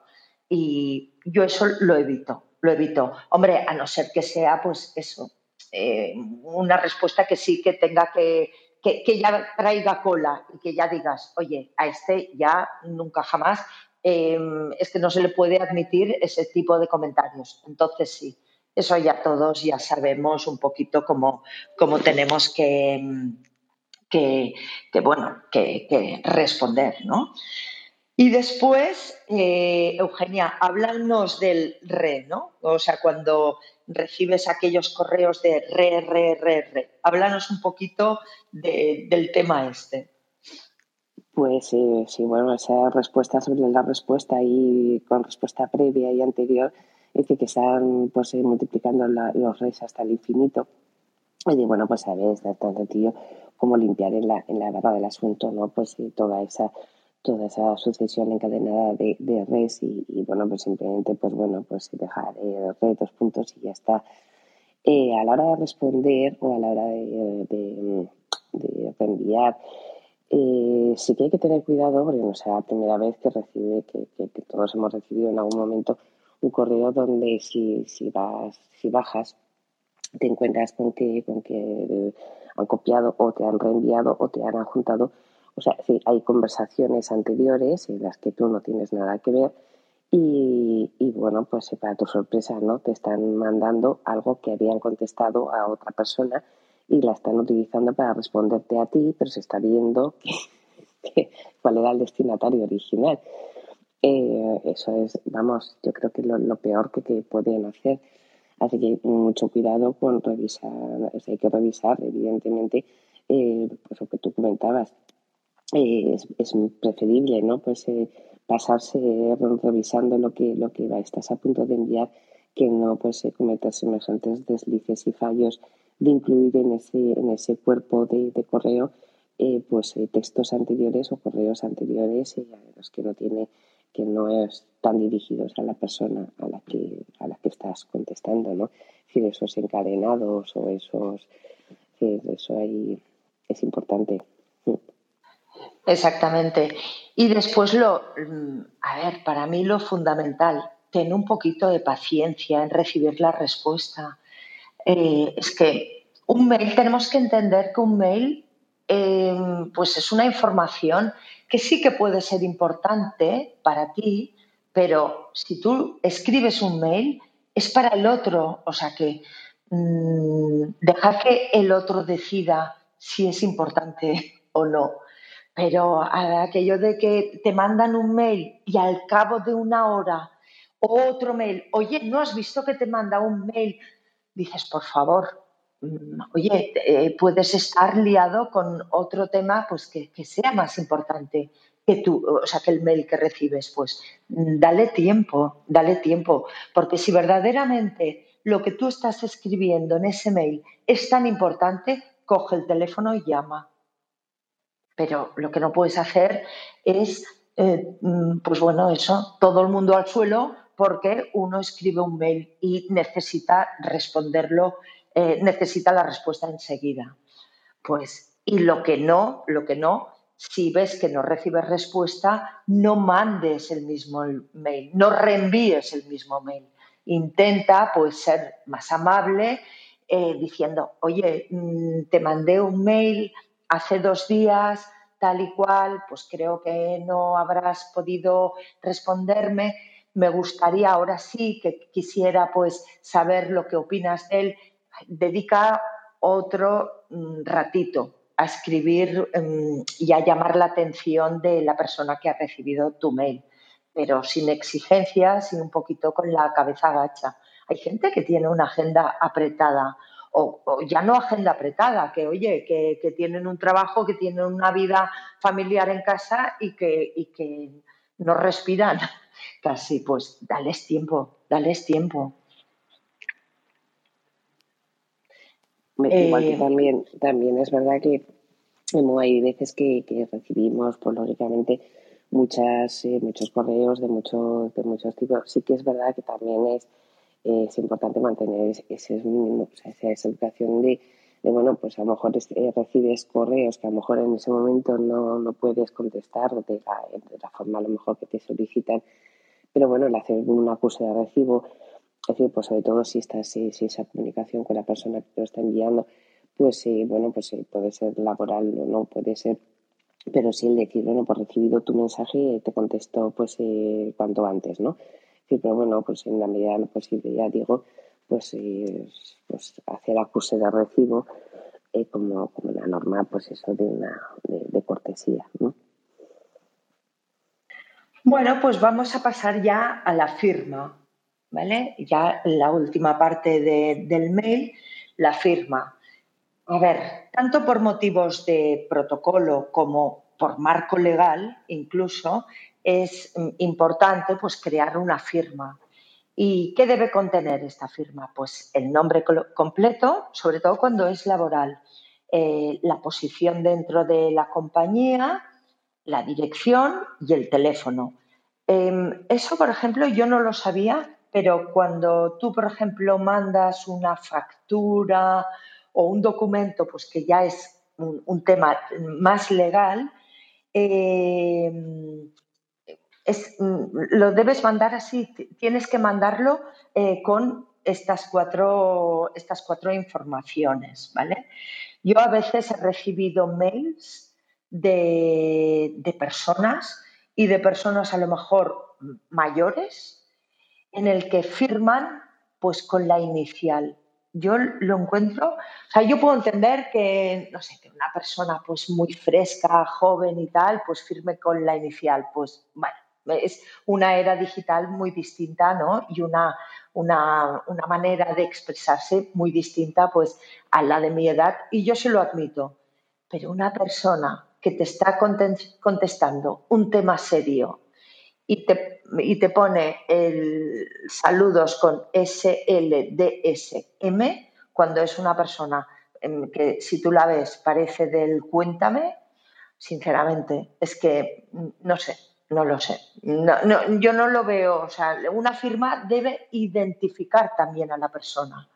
y yo eso lo evito, lo evito. Hombre, a no ser que sea, pues eso, eh, una respuesta que sí que tenga que, que, ya traiga cola y que ya digas, oye, a este ya nunca jamás, em, es que no se le puede admitir ese tipo de comentarios. Entonces sí, eso ya todos ya sabemos un poquito cómo, cómo tenemos que, que, bueno, que, responder, ¿no? Y después, eh, Eugenia, háblanos del re, ¿no? O sea, cuando recibes aquellos correos de re, re, re, re. Háblanos un poquito del tema este. Pues sí, bueno, esa respuesta sobre la respuesta y con respuesta previa y anterior, es que están pues, eh, multiplicando los res hasta el infinito. Y bueno, pues a ver, está tan sencillo como limpiar en la, en la barra del asunto, ¿no? Pues toda esa toda esa sucesión encadenada de, de res y, bueno, pues simplemente, pues bueno, pues dejar eh, dos puntos y ya está. Eh, a la hora de responder o a la hora de, de, de reenviar, eh, sí que hay que tener cuidado porque no sea la primera vez que recibe, que, que, todos hemos recibido en algún momento un correo donde si, si, vas, si bajas te encuentras con que, con que han copiado o te han reenviado o te han adjuntado. O sea, hay conversaciones anteriores en las que tú no tienes nada que ver y, bueno, pues para tu sorpresa, ¿no? Te están mandando algo que habían contestado a otra persona y la están utilizando para responderte a ti, pero se está viendo cuál era el destinatario original. Eh, eso es, vamos, yo creo que lo, lo peor que, que podían hacer. Así que mucho cuidado con revisar, hay que revisar, evidentemente, eh, pues lo que tú comentabas, eh, es, preferible, ¿no? Pues eh, pasarse revisando lo que, lo que estás a punto de enviar, que no pues cometer semejantes deslices y fallos de incluir en ese, en ese cuerpo de, correo pues textos anteriores o correos anteriores a los que no tiene que no están dirigidos a la persona a la que, a la que estás contestando, ¿no? Es decir, esos encadenados o esos, eso ahí es importante. Exactamente. Y después lo, a ver, para mí lo fundamental, ten un poquito de paciencia en recibir la respuesta. Eh, es que un mail, tenemos que entender que un mail, eh, pues es una información que sí que puede ser importante para ti, pero si tú escribes un mail, es para el otro, o sea que mmm, deja que el otro decida si es importante o no. Pero aquello de que te mandan un mail y al cabo de una hora otro mail, oye, ¿no has visto que te manda un mail? Dices, por favor, mm, oye, eh, puedes estar liado con otro tema pues que, que, sea más importante que tú, o sea, que el mail que recibes. Pues mm, dale tiempo, dale tiempo, porque si verdaderamente lo que tú estás escribiendo en ese mail es tan importante, coge el teléfono y llama. Pero lo que no puedes hacer es, eh, mm, pues bueno, eso, todo el mundo al suelo porque uno escribe un mail y necesita responderlo, eh, necesita la respuesta enseguida. Pues, y lo que no, lo que no, si ves que no recibes respuesta, no mandes el mismo mail, no reenvíes el mismo mail. Intenta pues ser más amable eh, diciendo, oye, mm, te mandé un mail hace dos días, tal y cual, pues creo que no habrás podido responderme me gustaría ahora sí que quisiera pues saber lo que opinas de él. Dedica otro mm, ratito a escribir mm, y a llamar la atención de la persona que ha recibido tu mail, pero sin exigencias y un poquito con la cabeza agacha. Hay gente que tiene una agenda apretada o, ya no agenda apretada, que oye, que, tienen un trabajo, que tienen una vida familiar en casa y que, y que no respiran casi, pues dales tiempo, dales tiempo. Igual que eh, también, también es verdad que hay veces que, recibimos, pues lógicamente, muchas, eh, muchos correos de, muchos de muchos tipos. Sí que es verdad que también es, es importante mantener ese, esa educación de, bueno, pues a lo mejor eh, recibes correos que a lo mejor en ese momento no, no puedes contestar de la, de la forma a lo mejor que te solicitan pero bueno, el hacer un acuse de recibo, es decir, pues sobre todo si, está, si, esa comunicación con la persona que te lo está enviando, pues sí, bueno, pues puede ser laboral o no, puede ser, pero sí el decir, bueno, pues recibido tu mensaje, te contesto pues eh, cuanto antes, ¿no? pero bueno, pues en la medida de lo posible, ya digo, pues, eh, pues hacer acuse de recibo eh, como, como una norma, pues eso de una de cortesía, ¿no? Bueno, pues vamos a pasar ya a la firma, ¿vale? Ya la última parte del mail, la firma. A ver, tanto por motivos de protocolo como por marco legal, incluso, es importante pues crear una firma. ¿Y qué debe contener esta firma? Pues el nombre completo, sobre todo cuando es laboral, eh, la posición dentro de la compañía, la dirección y el teléfono. Em, eso, por ejemplo, yo no lo sabía, pero cuando tú, por ejemplo, mandas una factura o un documento, pues que ya es un, tema más legal, em, lo debes mandar así, tienes que mandarlo eh, con estas cuatro, estas cuatro informaciones, ¿vale? Yo a veces he recibido mails de, personas y de personas a lo mejor mayores en el que firman pues con la inicial. Yo lo encuentro, o sea, yo puedo entender que, no sé, que una persona pues muy fresca, joven y tal, pues firme con la inicial, pues bueno, es una era digital muy distinta, ¿no? Y una, una, una manera de expresarse muy distinta pues a la de mi edad y yo se lo admito. Pero una persona que te está contestando un tema serio y te, y te pone el saludos con SLDSM, cuando es una persona que si tú la ves parece del cuéntame, sinceramente, es que no sé, no lo sé. yo no lo veo, o sea, una firma debe identificar también a la persona.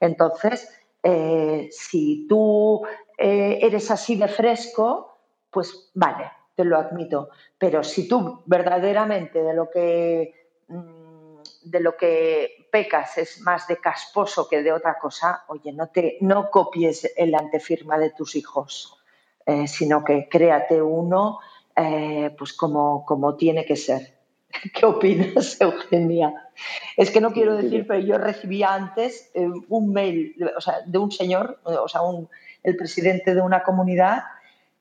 Entonces, eh, si tú eh, eres así de fresco, pues vale, te lo admito. Pero si tú verdaderamente de lo que mm, de lo que pecas es más de casposo que de otra cosa, oye, no te no copies el antefirma de tus hijos, eh, sino que créate uno eh, pues como, como tiene que ser. ¿Qué opinas, Eugenia? Es que no quiero decir, pero yo recibía antes eh, un mail o sea, de un señor, o sea, un, el presidente de una comunidad,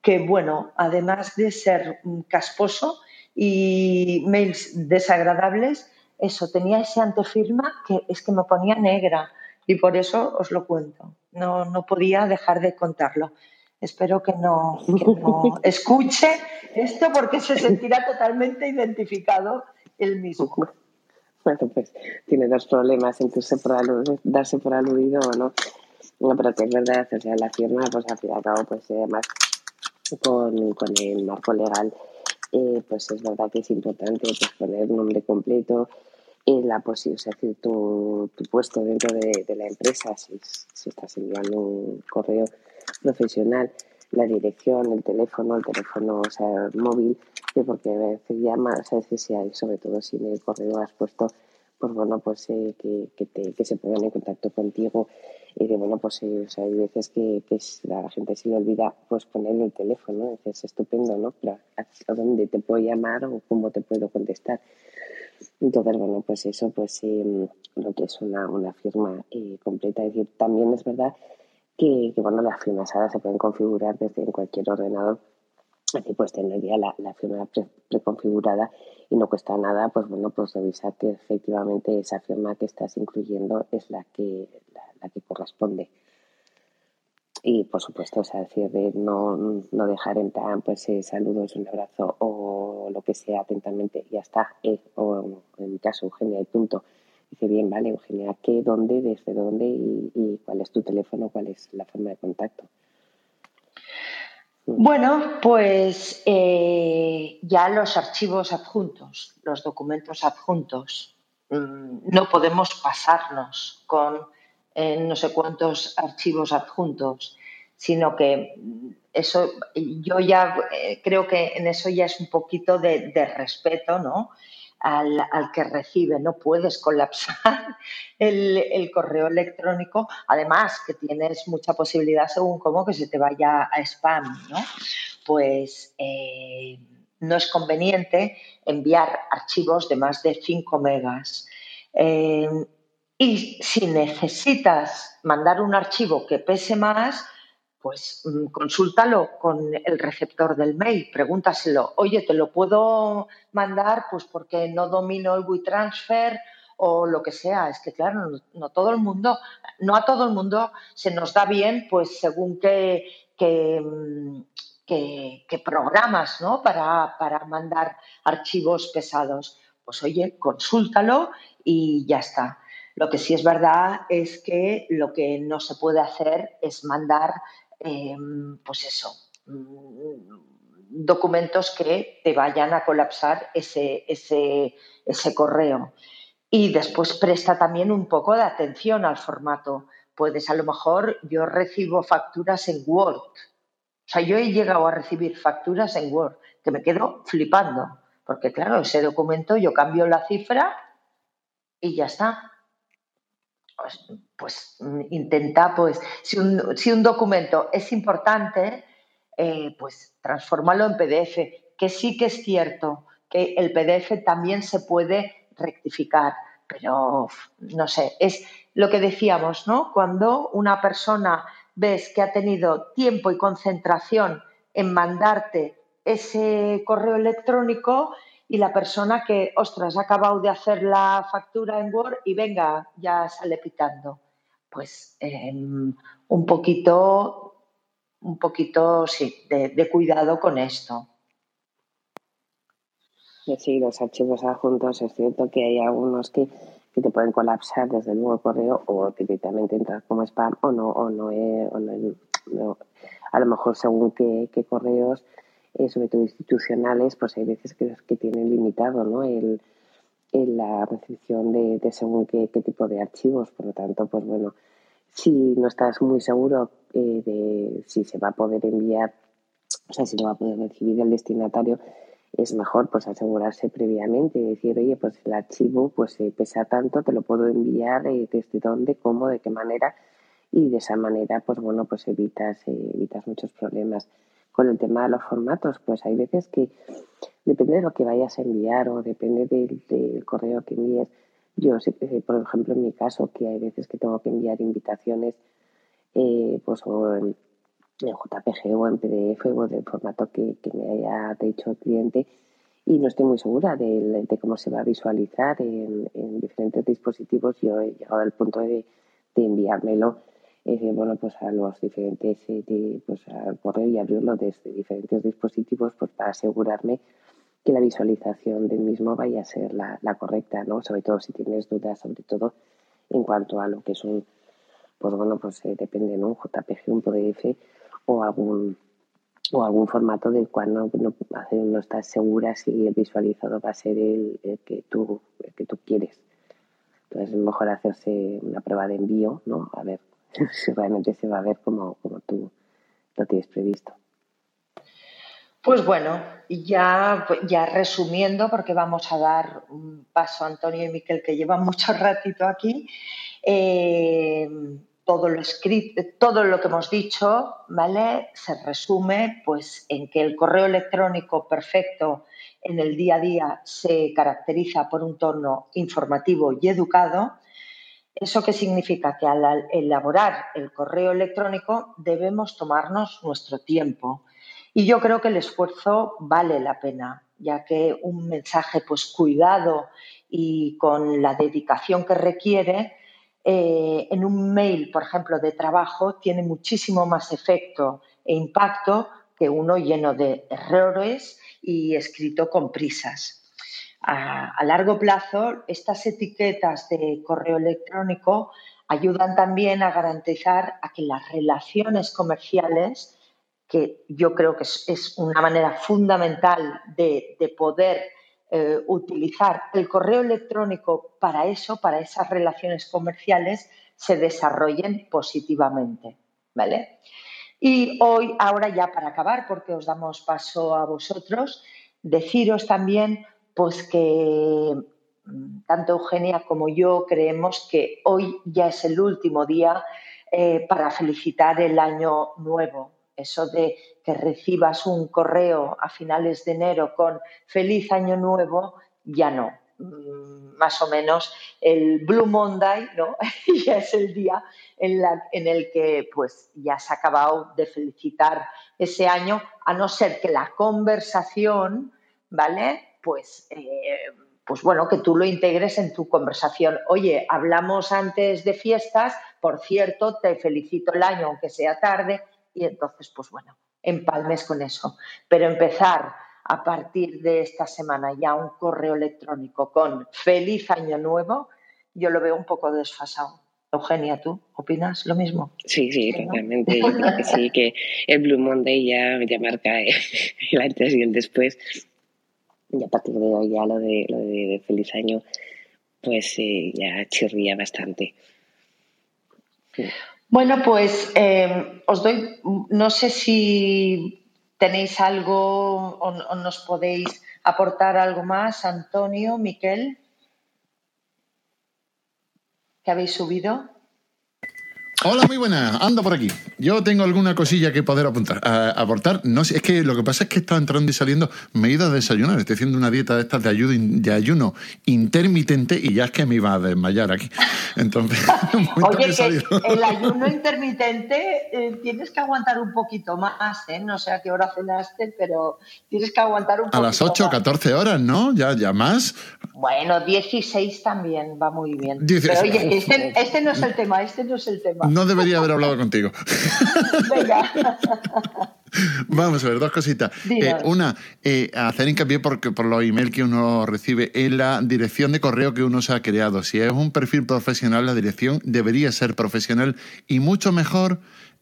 que, bueno, además de ser casposo y mails desagradables, eso, tenía ese antefirma que es que me ponía negra y por eso os lo cuento. No, no podía dejar de contarlo. Espero que no, escuche esto porque se sentirá totalmente identificado el mismo. Bueno, pues tiene dos problemas, sentirse por darse por aludido o no. No, pero que es verdad, o sea, la firma, pues al fin y al cabo, pues además con, con el marco legal, eh, pues es verdad que es importante pues, poner nombre completo, la posibilidad, es decir, tu, tu, puesto dentro de, de la empresa, si, si, estás enviando un correo profesional, la dirección, el teléfono, el teléfono o sea, móvil, que porque a veces llamas, a veces si hay, sobre todo si en el correo has puesto, pues bueno, pues eh, que, que, te, que se pongan en contacto contigo y de bueno, pues eh, o sea, hay veces que, que, la gente se le olvida pues ponerle el teléfono, es estupendo, ¿no? Pero a, dónde te puedo llamar o cómo te puedo contestar. Entonces, bueno, pues eso, pues eh, lo que es una, una firma eh, completa. Es decir, también es verdad que, bueno, las firmas ahora se pueden configurar desde en cualquier ordenador. Así pues tener ya la, la firma preconfigurada y no cuesta nada, pues bueno, pues revisar que efectivamente esa firma que estás incluyendo es la que, la, que corresponde y por supuesto, o sea, decir, de no, no dejar en tan pues eh, saludos, un abrazo o lo que sea atentamente, ya está, eh, o en mi caso Eugenia y punto. Dice, bien, vale, Eugenia, ¿qué, dónde, desde dónde y cuál es tu teléfono, cuál es la forma de contacto? Mm. Bueno, pues eh, ya los archivos adjuntos, los documentos adjuntos, mmm, no podemos pasarnos con en no sé cuántos archivos adjuntos, sino que eso, yo ya eh, creo que en eso ya es un poquito de respeto, ¿no? Al, que recibe. No puedes colapsar el, el, correo electrónico. Además, que tienes mucha posibilidad, según cómo, que se te vaya a spam, ¿no? Pues eh, no es conveniente enviar archivos de más de 5 megas. Eh, y si necesitas mandar un archivo que pese más, pues mm, consúltalo con el receptor del mail, pregúntaselo, oye, ¿te lo puedo mandar? Pues porque no domino el WeTransfer o lo que sea. Es que, claro, no, todo el mundo, no a todo el mundo se nos da bien, pues según qué, qué, mm, qué, qué programas, ¿no? Para, para mandar archivos pesados. Pues oye, consúltalo y ya está. Lo que sí es verdad es que lo que no se puede hacer es mandar, eh, pues eso, mm, documentos que te vayan a colapsar ese, ese, ese correo. Y después presta también un poco de atención al formato. Puedes, a lo mejor, yo recibo facturas en Word. O sea, yo he llegado a recibir facturas en Word que me quedo flipando. Porque, claro, ese documento yo cambio la cifra y ya está pues, pues intenta, pues, si un, si un, documento es importante, eh, pues transfórmalo en PDF, que sí que es cierto que el PDF también se puede rectificar, pero no sé, es lo que decíamos, ¿no? Cuando una persona ves que ha tenido tiempo y concentración en mandarte ese correo electrónico, y la persona que, ostras, ha acabado de hacer la factura en Word y venga, ya sale pitando. Pues eh, un poquito, un poquito, sí, de, de, cuidado con esto. Sí, los archivos adjuntos, es cierto que hay algunos que, que te pueden colapsar desde el nuevo correo o directamente entrar como spam o no, o no, eh, o no, no a lo mejor según qué, qué correos eh, sobre todo institucionales, pues hay veces que, tienen limitado ¿no? el, la recepción de, de según qué, qué, tipo de archivos. Por lo tanto, pues bueno, si no estás muy seguro eh, de si se va a poder enviar, o sea, si lo va a poder recibir el destinatario, es mejor pues asegurarse previamente y decir, oye, pues el archivo pues eh, pesa tanto, te lo puedo enviar eh, desde dónde, cómo, de qué manera y de esa manera pues bueno, pues evitas, eh, evitas muchos problemas con el tema de los formatos, pues hay veces que depende de lo que vayas a enviar o depende del, del correo que envíes. Yo, por ejemplo, en mi caso, que hay veces que tengo que enviar invitaciones, eh, pues en, en JPG o en PDF o del formato que, me haya dicho el cliente y no estoy muy segura de, cómo se va a visualizar en, diferentes dispositivos. Yo he llegado al punto de, enviármelo bueno, pues a los diferentes, eh, pues al correo y abrirlo desde diferentes dispositivos pues para asegurarme que la visualización del mismo vaya a ser la, correcta, ¿no? Sobre todo si tienes dudas, sobre todo en cuanto a lo que es un, pues bueno, pues eh, depende, ¿no? Un JPG, un PDF o algún o algún formato del cual no, no, estás segura si el visualizado va a ser el, que tú el que tú quieres. Entonces es mejor hacerse una prueba de envío, ¿no? A ver si realmente se va a ver como, como tú lo tienes previsto. Pues bueno, ya, ya resumiendo, porque vamos a dar un paso a Antonio y Miquel, que llevan mucho ratito aquí. Eh, todo lo escrito, todo lo que hemos dicho, ¿vale? Se resume pues en que el correo electrónico perfecto en el día a día se caracteriza por un tono informativo y educado. ¿Eso qué significa? Que al elaborar el correo electrónico debemos tomarnos nuestro tiempo. Y yo creo que el esfuerzo vale la pena, ya que un mensaje pues cuidado y con la dedicación que requiere eh, en un mail, por ejemplo, de trabajo, tiene muchísimo más efecto e impacto que uno lleno de errores y escrito con prisas. A, largo plazo, estas etiquetas de correo electrónico ayudan también a garantizar a que las relaciones comerciales, que yo creo que es, una manera fundamental de, de poder eh, utilizar el correo electrónico para eso, para esas relaciones comerciales, se desarrollen positivamente. ¿Vale? Y hoy, ahora ya para acabar, porque os damos paso a vosotros, deciros también pues que mm, tanto Eugenia como yo creemos que hoy ya es el último día eh, para felicitar el año nuevo, eso de que recibas un correo a finales de enero con feliz año nuevo, ya no. Mm, más o menos el Blue Monday, ¿no? ya es el día en, el que pues ya se ha acabado de felicitar ese año, a no ser que la conversación, ¿vale? Pues, eh, pues bueno, que tú lo integres en tu conversación. Oye, hablamos antes de fiestas, por cierto, te felicito el año, aunque sea tarde, y entonces, pues bueno, empalmes con eso. Pero empezar a partir de esta semana ya un correo electrónico con feliz año nuevo, yo lo veo un poco desfasado. Eugenia, ¿tú opinas lo mismo? Sí, sí, totalmente. sí, que el Blue Monday ya, ya marca el antes y el después. Y a partir de hoy ya lo de, lo de, feliz año, pues eh, ya chirría bastante. Bueno, pues eh, os doy, no sé si tenéis algo o, nos podéis aportar algo más, Antonio, Miquel, que habéis subido. Hola, muy buenas. Ando por aquí. Yo tengo alguna cosilla que poder apuntar, aportar. No sé, es que lo que pasa es que estaba entrando y saliendo. Me he ido a desayunar. Estoy haciendo una dieta de estas de, de ayuno intermitente y ya es que me iba a desmayar aquí. Entonces, Oye, que el ayuno intermitente eh, tienes que aguantar un poquito más, ¿eh? No sé a qué hora cenaste, pero tienes que aguantar un poquito A las 8 o 14 horas, ¿no? Ya, ya más. Bueno, 16 también va muy bien. Pero oye, este, este no es el tema, este no es el tema. No debería haber hablado contigo. Vamos a ver, dos cositas. Eh, una, eh, hacer hincapié porque, por los emails que uno recibe en la dirección de correo que uno se ha creado. Si es un perfil profesional, la dirección debería ser profesional y mucho mejor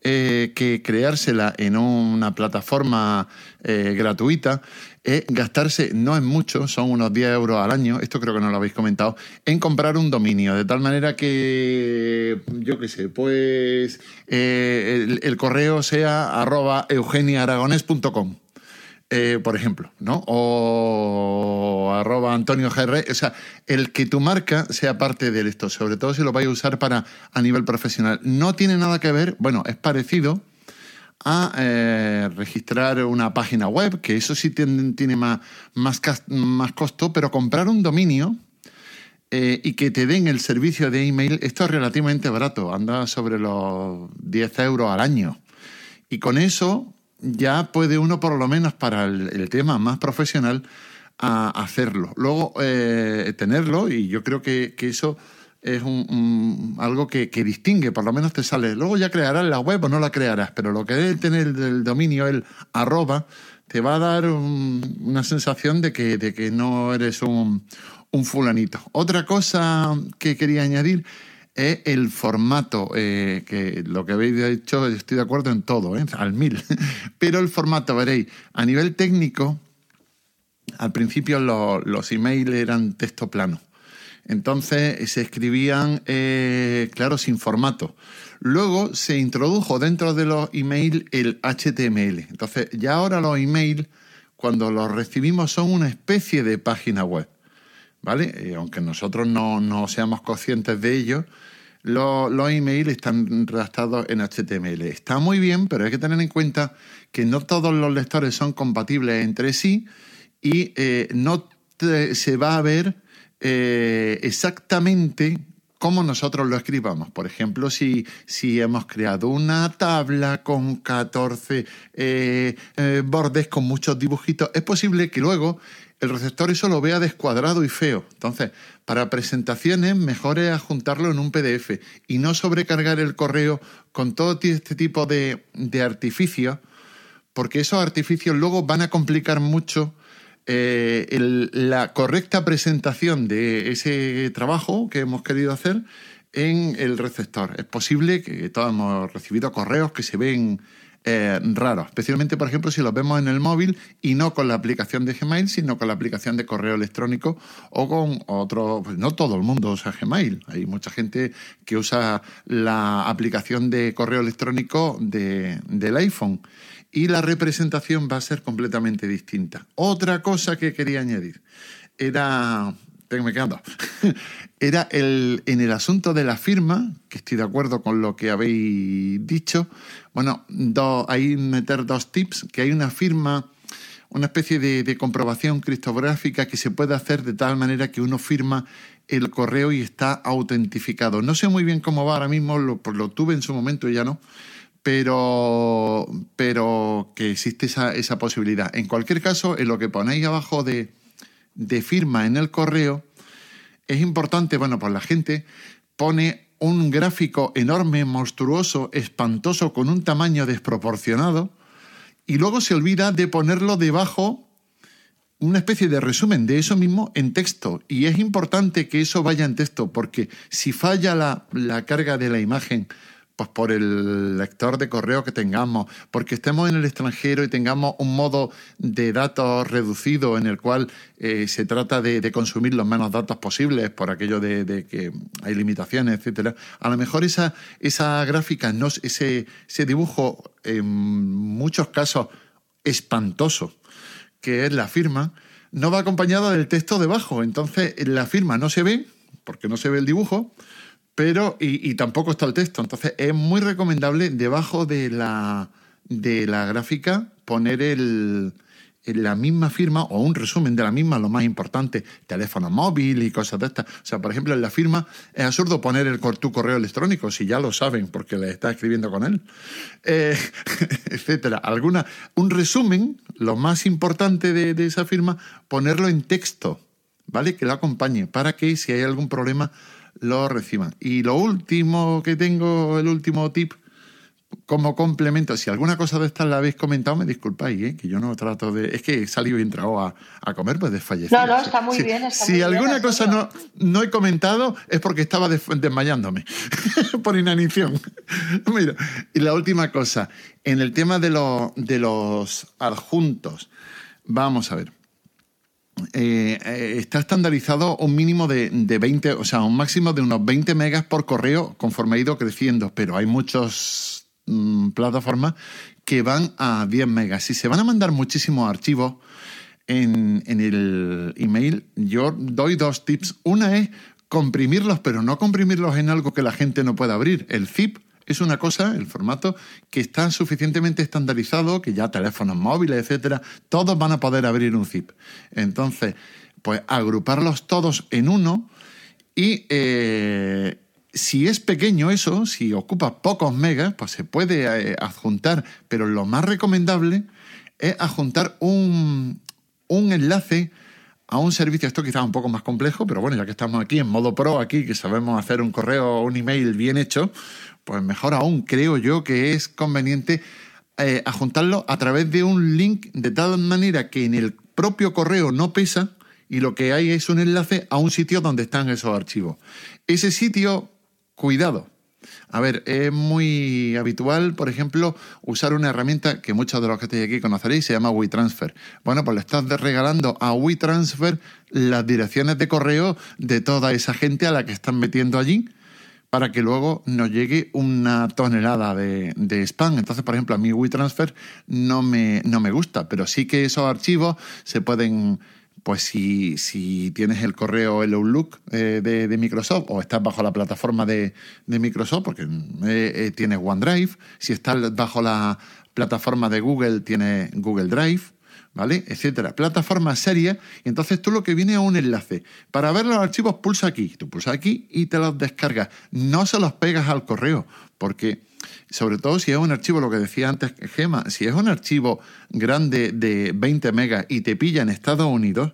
eh, que creársela en una plataforma eh, gratuita es gastarse, no es mucho, son unos 10 euros al año, esto creo que no lo habéis comentado, en comprar un dominio, de tal manera que, yo qué sé, pues eh, el, correo sea arroba eugeniaaragones.com. Eh, por ejemplo, ¿no? O arroba Antonio GR, o sea, el que tu marca sea parte de esto, sobre todo si lo vais a usar para a nivel profesional. No tiene nada que ver, bueno, es parecido a eh, registrar una página web, que eso sí tiene, más, más, más, costo, pero comprar un dominio eh, y que te den el servicio de email, esto es relativamente barato, anda sobre los 10 euros al año Y con eso ya puede uno, por lo menos para el, tema más profesional, a hacerlo. Luego, eh, tenerlo, y yo creo que, eso es un, algo que, distingue, por lo menos te sale. Luego ya crearás la web o no la crearás, pero lo que es tener el dominio, el arroba, te va a dar una sensación de que, de que no eres un, un fulanito. Otra cosa que quería añadir es el formato, eh, que lo que habéis dicho, estoy de acuerdo en todo, ¿eh? al mil. Pero el formato, veréis, a nivel técnico, al principio los emails eran texto plano. Entonces se escribían, eh, claro, sin formato. Luego se introdujo dentro de los emails el HTML. Entonces ya ahora los emails, cuando los recibimos, son una especie de página web. ¿Vale? aunque nosotros no, no seamos conscientes de ello, los, los emails están redactados en HTML. Está muy bien, pero hay que tener en cuenta que no todos los lectores son compatibles entre sí y eh, no se va a ver eh, exactamente cómo nosotros lo escribamos. Por ejemplo, si, si hemos creado una tabla con 14 eh, bordes con muchos dibujitos, es posible que luego el receptor eso lo vea descuadrado y feo. Entonces, para presentaciones, mejor es adjuntarlo en un PDF y no sobrecargar el correo con todo este tipo de, artificios, porque esos artificios luego van a complicar mucho eh, la correcta presentación de ese trabajo que hemos querido hacer en el receptor. Es posible que todos hemos recibido correos que se ven eh, raro, especialmente, por ejemplo, si los vemos en el móvil y no con la aplicación de Gmail, sino con la aplicación de correo electrónico o con otro, pues no todo el mundo usa Gmail, hay mucha gente que usa la aplicación de correo electrónico del iPhone. Y la representación va a ser completamente distinta. Otra cosa que quería añadir era me quedando. Era el, en el asunto de la firma, que estoy de acuerdo con lo que habéis dicho. Bueno, ahí meter dos tips, que hay una firma, una especie de, comprobación criptográfica que se puede hacer de tal manera que uno firma el correo y está autentificado. No sé muy bien cómo va ahora mismo, lo, pues lo tuve en su momento y ya no, pero, pero que existe esa, esa posibilidad. En cualquier caso, en lo que ponéis abajo de, de firma en el correo, es importante, bueno, pues la gente pone un gráfico enorme, monstruoso, espantoso, con un tamaño desproporcionado, y luego se olvida de ponerlo debajo una especie de resumen de eso mismo en texto. Y es importante que eso vaya en texto, porque si falla la, la carga de la imagen pues por el lector de correo que tengamos, porque estemos en el extranjero y tengamos un modo de datos reducido en el cual eh, se trata de, consumir los menos datos posibles por aquello de, que hay limitaciones, etcétera. A lo mejor esa, esa gráfica, no, ese, ese dibujo, en muchos casos espantoso, que es la firma, no va acompañada del texto debajo. Entonces la firma no se ve, porque no se ve el dibujo, pero y, tampoco está el texto. Entonces es muy recomendable debajo de la, de la gráfica poner el, la misma firma o un resumen de la misma, lo más importante, teléfono móvil y cosas de estas. O sea, por ejemplo, en la firma es absurdo poner el, tu correo electrónico, si ya lo saben porque le está escribiendo con él, eh, etcétera. Alguna, un resumen, lo más importante de esa firma, ponerlo en texto, ¿vale? Que lo acompañe para que si hay algún problema lo reciban. Y lo último que tengo, el último tip, como complemento, si alguna cosa de estas la habéis comentado, me disculpáis, ¿eh? que yo no trato de... Es que he salido y entrado a, a comer, pues desfallecido. No, no, está muy bien. si alguna cosa no, no he comentado es porque estaba desmayándome por inanición. Mira, y la última cosa, en el tema de, de los adjuntos, vamos a ver. Eh, eh, está estandarizado un mínimo de, 20, o sea, un máximo de unos 20 megas por correo conforme ha ido creciendo, pero hay muchas mm, plataformas que van a 10 megas. Si se van a mandar muchísimos archivos en, en el email, yo doy dos tips. Una es comprimirlos, pero no comprimirlos en algo que la gente no pueda abrir. El zip es una cosa, el formato, que está suficientemente estandarizado, que ya teléfonos móviles, etcétera, todos van a poder abrir un zip. Entonces, pues agruparlos todos en uno y eh, si es pequeño eso, si ocupa pocos megas, pues se puede eh, adjuntar, pero lo más recomendable es adjuntar un, un enlace a un servicio, esto quizás un poco más complejo, pero bueno, ya que estamos aquí en modo pro, aquí que sabemos hacer un correo o un email bien hecho, pues mejor aún creo yo que es conveniente eh, adjuntarlo a través de un link de tal manera que en el propio correo no pesa y lo que hay es un enlace a un sitio donde están esos archivos. Ese sitio, cuidado, a ver, es muy habitual, por ejemplo, usar una herramienta que muchos de los que estéis aquí conoceréis, se llama WeTransfer. Bueno, pues le estás regalando a WeTransfer las direcciones de correo de toda esa gente a la que están metiendo allí para que luego nos llegue una tonelada de, spam. Entonces, por ejemplo, a mí WeTransfer no me, no me gusta, pero sí que esos archivos se pueden pues si, si, tienes el correo el Outlook eh, de, Microsoft o estás bajo la plataforma de, Microsoft, porque eh, eh, tienes OneDrive, si estás bajo la plataforma de Google, tienes Google Drive, ¿vale? Etcétera. Plataforma seria, y entonces tú lo que viene es un enlace. Para ver los archivos, pulsa aquí. Tú pulsa aquí y te los descargas. No se los pegas al correo, porque sobre todo si es un archivo, lo que decía antes Gema, si es un archivo grande de 20 megas y te pilla en Estados Unidos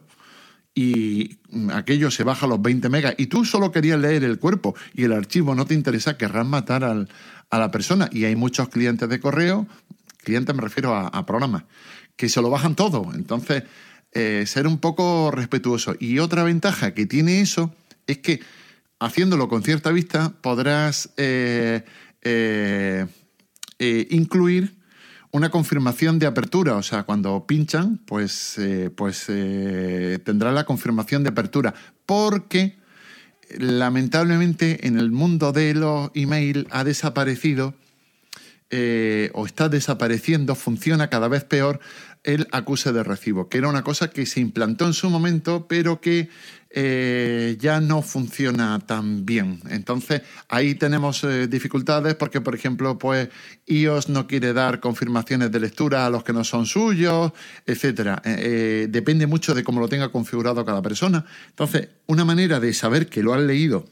y aquello se baja a los 20 megas y tú solo querías leer el cuerpo y el archivo no te interesa, querrás matar a la persona. Y hay muchos clientes de correo, clientes me refiero a, programas, que se lo bajan todo. Entonces, eh, ser un poco respetuoso. Y otra ventaja que tiene eso es que haciéndolo con cierta vista podrás... Eh, eh, incluir una confirmación de apertura, o sea, cuando pinchan, pues, pues tendrá la confirmación de apertura, porque lamentablemente en el mundo de los email ha desaparecido o está desapareciendo, funciona cada vez peor el acuse de recibo, que era una cosa que se implantó en su momento, pero que eh, ya no funciona tan bien. Entonces, ahí tenemos eh, dificultades porque, por ejemplo, pues iOS no quiere dar confirmaciones de lectura a los que no son suyos. Eh, depende mucho de cómo lo tenga configurado cada persona. Entonces, una manera de saber que lo han leído,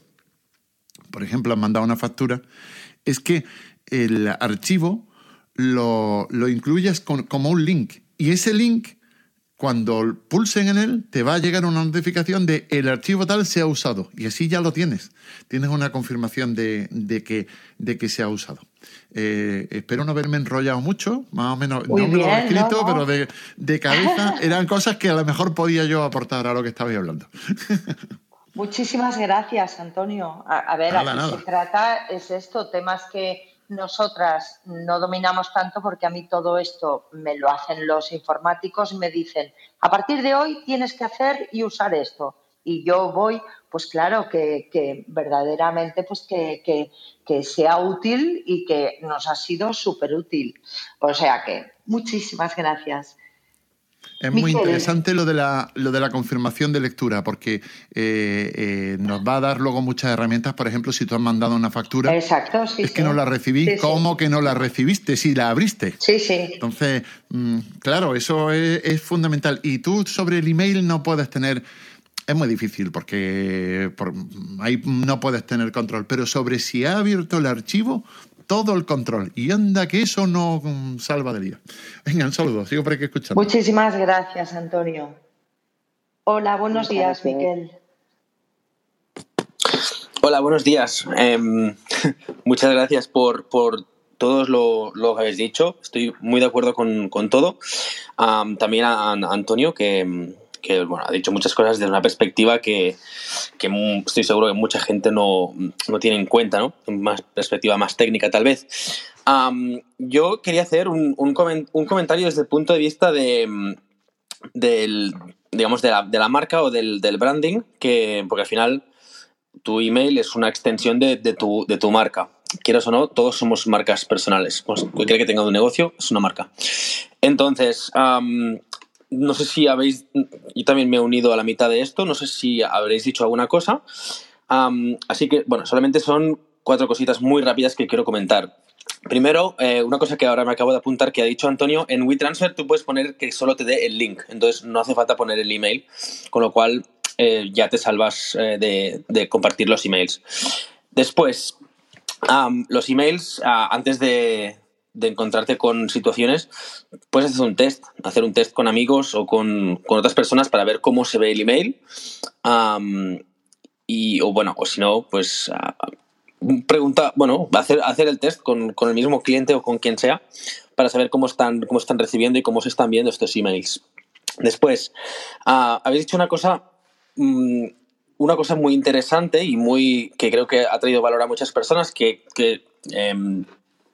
por ejemplo, han mandado una factura, es que el archivo lo, lo incluyas como un link. Y ese link cuando pulsen en él, te va a llegar una notificación de el archivo tal se ha usado. Y así ya lo tienes. Tienes una confirmación de, que, de que se ha usado. Eh, espero no haberme enrollado mucho, más o menos, no me lo he escrito, pero de, cabeza eran cosas que a lo mejor podía yo aportar a lo que estabais hablando. Muchísimas gracias, Antonio. A, ver, aquí se trata, es esto, temas que nosotras no dominamos tanto porque a mí todo esto me lo hacen los informáticos y me dicen, a partir de hoy tienes que hacer y usar esto. Y yo voy, pues claro, que, verdaderamente pues que, que, sea útil y que nos ha sido súper útil. O sea que muchísimas gracias. Es muy interesante lo de, la, lo de la confirmación de lectura, porque eh, eh, nos va a dar luego muchas herramientas. Por ejemplo, si tú has mandado una factura, Exacto, sí, es que no la recibí. ¿Cómo que no la recibiste si la abriste? Sí, sí. Entonces, mm, claro, eso es, fundamental. Y tú sobre el email no puedes tener... Es muy difícil porque ahí no puedes tener control, pero sobre si ha abierto el archivo, todo el control. Y anda que eso no mm, salva de día. Venga, un saludo, sigo por aquí escuchando. Muchísimas gracias, Antonio. Hola, buenos días, Miquel. Hola, buenos días. Em, muchas gracias por, por todo lo, lo, que habéis dicho. Estoy muy de acuerdo con, con todo. también a, Antonio, que, que bueno, ha dicho muchas cosas desde una perspectiva que, que estoy seguro que mucha gente no, no, tiene en cuenta, ¿no? Una perspectiva más técnica, tal vez. yo quería hacer un, un, un, comentario desde el punto de vista de, del, digamos, de la, de la marca o del, del, branding, que, porque al final tu email es una extensión de, de, tu, de tu marca. Quieras o no, todos somos marcas personales. Pues cualquiera que tenga un negocio es una marca. Entonces, no sé si habéis, yo también me he unido a la mitad de esto, no sé si habréis dicho alguna cosa. así que, bueno, solamente son cuatro cositas muy rápidas que quiero comentar. Primero, eh, una cosa que ahora me acabo de apuntar que ha dicho Antonio, en WeTransfer tú puedes poner que solo te dé el link, entonces no hace falta poner el email, con lo cual eh, ya te salvas eh, de, compartir los emails. después, los emails, ah, antes de, encontrarte con situaciones, puedes hacer un test, hacer un test con amigos o con, otras personas para ver cómo se ve el email. y, o bueno, o si no, pues ah, pregunta, bueno, hacer, hacer el test con, el mismo cliente o con quien sea para saber cómo están, cómo están recibiendo y cómo se están viendo estos emails. Después, ah, habéis dicho una cosa, mm, una cosa muy interesante y muy que creo que ha traído valor a muchas personas que, em,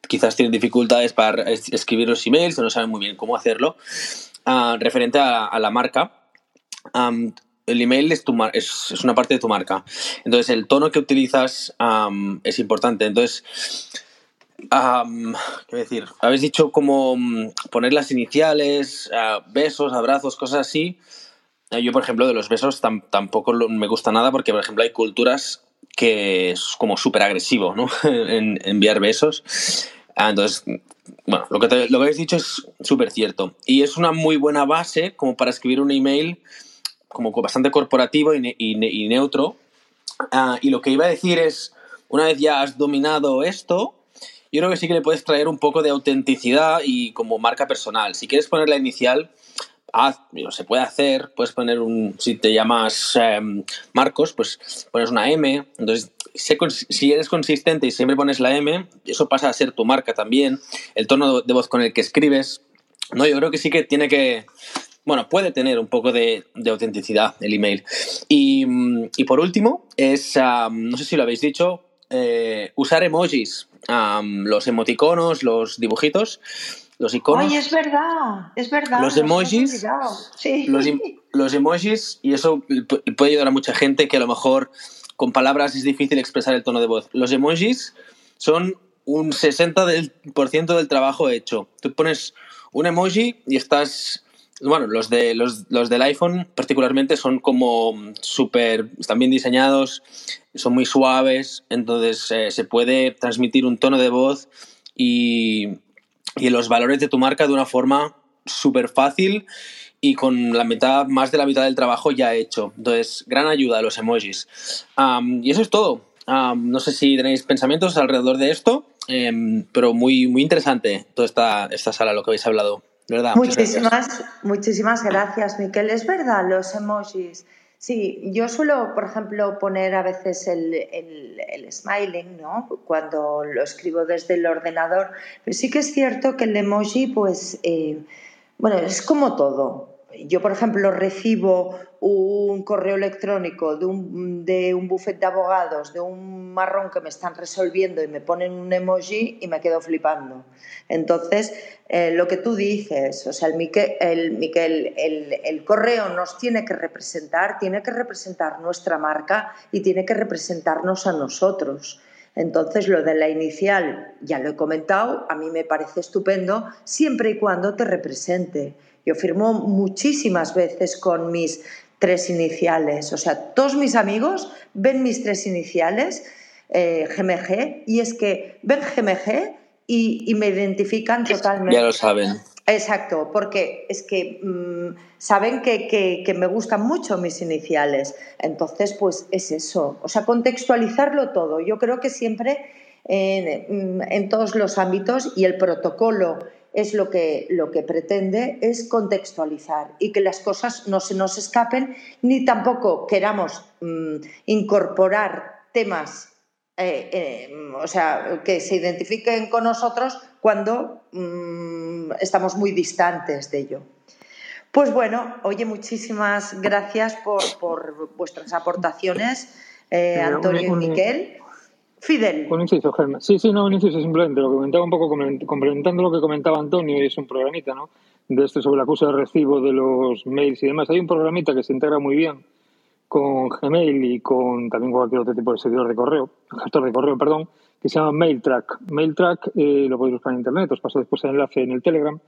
quizás tienen dificultades para escribir los emails o no saben muy bien cómo hacerlo, ah, referente a, la marca el email es, tu es, es, una parte de tu marca. Entonces, el tono que utilizas es importante. Entonces, ¿qué decir? Habéis dicho cómo mm, poner las iniciales, ah, besos, abrazos, cosas así. Eh, yo, por ejemplo, de los besos tampoco me gusta nada porque, por ejemplo, hay culturas que es como súper agresivo, ¿no? en, enviar besos. Ah, entonces, bueno, lo que, lo que habéis dicho es súper cierto. Y es una muy buena base como para escribir un email como bastante corporativo y, neutro. Ah, y lo que iba a decir es, una vez ya has dominado esto, yo creo que sí que le puedes traer un poco de autenticidad y como marca personal. Si quieres poner la inicial, haz, se puede hacer, puedes poner un, si te llamas em, Marcos, pues pones una M. Entonces, si eres consistente y siempre pones la M, eso pasa a ser tu marca también. El tono de voz con el que escribes. No, yo creo que sí que tiene que, bueno, puede tener un poco de, autenticidad el email. Y, por último, es, no sé si lo habéis dicho, eh, usar emojis, los emoticonos, los dibujitos, los iconos. Ay, es verdad, es verdad. Los emojis, sí. los, emojis, y eso puede ayudar a mucha gente que a lo mejor con palabras es difícil expresar el tono de voz. Los emojis son un 60% del trabajo hecho. Tú pones un emoji y estás bueno, los, de, los, los del iPhone particularmente son como súper, están bien diseñados, son muy suaves, entonces eh, se puede transmitir un tono de voz y, y los valores de tu marca de una forma súper fácil y con la mitad, más de la mitad del trabajo ya hecho. Entonces, gran ayuda a los emojis. y eso es todo. no sé si tenéis pensamientos alrededor de esto, em, pero muy, muy interesante toda esta, esta sala, lo que habéis hablado. Muchísimas, muchísimas gracias, Miquel. Es verdad, los emojis. Sí, yo suelo, por ejemplo, poner a veces el, el, smiling, ¿no? Cuando lo escribo desde el ordenador. Pero sí que es cierto que el emoji, pues, eh, bueno, es como todo yo, por ejemplo, recibo un correo electrónico de un, de un buffet de abogados, de un marrón que me están resolviendo y me ponen un emoji y me quedo flipando. Entonces, eh, lo que tú dices, o sea, el, el, el, el, correo nos tiene que representar, tiene que representar nuestra marca y tiene que representarnos a nosotros. Entonces, lo de la inicial, ya lo he comentado, a mí me parece estupendo, siempre y cuando te represente. Yo firmo muchísimas veces con mis tres iniciales. O sea, todos mis amigos ven mis tres iniciales, GMG, eh, y es que ven GMG y, me identifican totalmente. Ya lo saben. Exacto, porque es que mm, saben que, me gustan mucho mis iniciales. Entonces, pues es eso. O sea, contextualizarlo todo. Yo creo que siempre en, en todos los ámbitos y el protocolo es lo que, lo que pretende es contextualizar y que las cosas no se nos escapen ni tampoco queramos mm, incorporar temas eh, eh, o sea, que se identifiquen con nosotros cuando mm, estamos muy distantes de ello. Pues bueno, oye, muchísimas gracias por, vuestras aportaciones, eh, Antonio y Miquel. Fidel. Un inciso, Germán. Sí, sí, no, un inciso simplemente. Lo que comentaba un poco, complementando lo que comentaba Antonio, y es un programita, ¿no? De este sobre la acusa de recibo de los mails y demás. Hay un programita que se integra muy bien con Gmail y con también cualquier otro tipo de servidor de correo, gestor de correo, perdón, que se llama MailTrack. MailTrack eh, lo podéis buscar en internet, os paso después el enlace en el Telegram.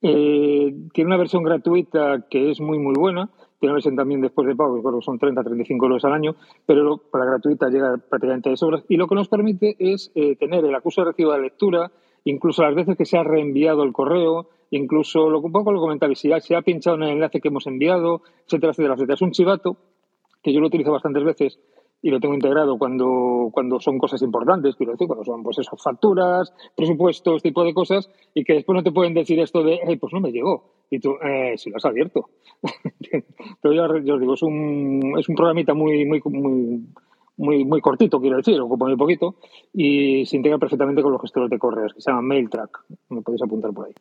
Eh, tiene una versión gratuita que es muy, muy buena tiene versión también después de pago, creo que son 30, 35 euros al año, pero para gratuita llega prácticamente de sobras. Y lo que nos permite es eh, tener el acuso de recibo de lectura, incluso las veces que se ha reenviado el correo, incluso lo, un poco lo comentaba, si se ha pinchado en el enlace que hemos enviado, etcétera, etcétera, etcétera. Es un chivato que yo lo utilizo bastantes veces y lo tengo integrado cuando, cuando son cosas importantes, quiero decir, cuando son pues eso, facturas, presupuestos, tipo de cosas, y que después no te pueden decir esto de, pues no me llegó. Y tú, eh, si lo has abierto. Pero yo, os digo, es un, es un programita muy, muy, muy, muy, muy cortito, quiero decir, ocupa muy poquito, y se integra perfectamente con los gestores de correos, que se llama MailTrack. Me podéis apuntar por ahí.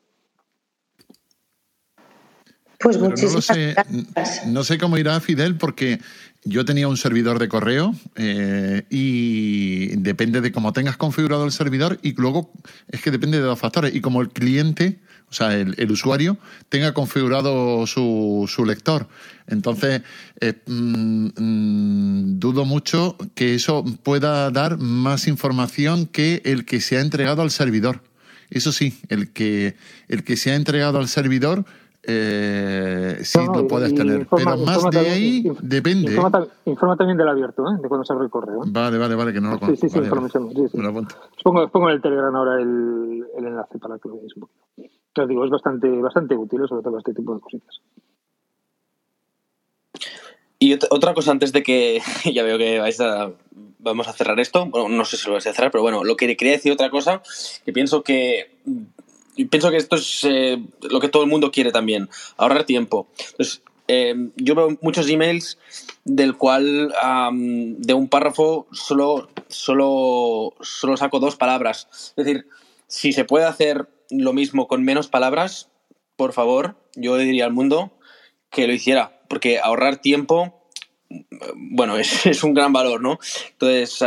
Pues muchísimas no, sé, no sé cómo irá Fidel porque yo tenía un servidor de correo eh, y depende de cómo tengas configurado el servidor y luego es que depende de dos factores y como el cliente, o sea, el, usuario, tenga configurado su, su lector. Entonces, eh, mm, mm, dudo mucho que eso pueda dar más información que el que se ha entregado al servidor. Eso sí, el que, el que se ha entregado al servidor eh, sí lo puedes tener. pero más de ahí depende. Informa, también del abierto, ¿eh? de cuando se abre el correo. ¿eh? Vale, vale, vale, que no lo conozco. Sí, sí, sí, sí, sí. Pongo, pongo, en el Telegram ahora el, el, enlace para que lo veáis un poquito. Pero digo, es bastante, bastante útil, sobre todo este tipo de cositas. Y otra cosa antes de que ya veo que vais a, vamos a cerrar esto, bueno, no sé si lo vais a cerrar, pero bueno, lo que quería decir otra cosa, que pienso que y pienso que esto es eh, lo que todo el mundo quiere también, ahorrar tiempo. Entonces, eh, yo veo muchos emails del cual de un párrafo solo, solo, solo saco dos palabras. Es decir, si se puede hacer lo mismo con menos palabras, por favor, yo le diría al mundo que lo hiciera, porque ahorrar tiempo, bueno, es, es un gran valor, ¿no? Entonces,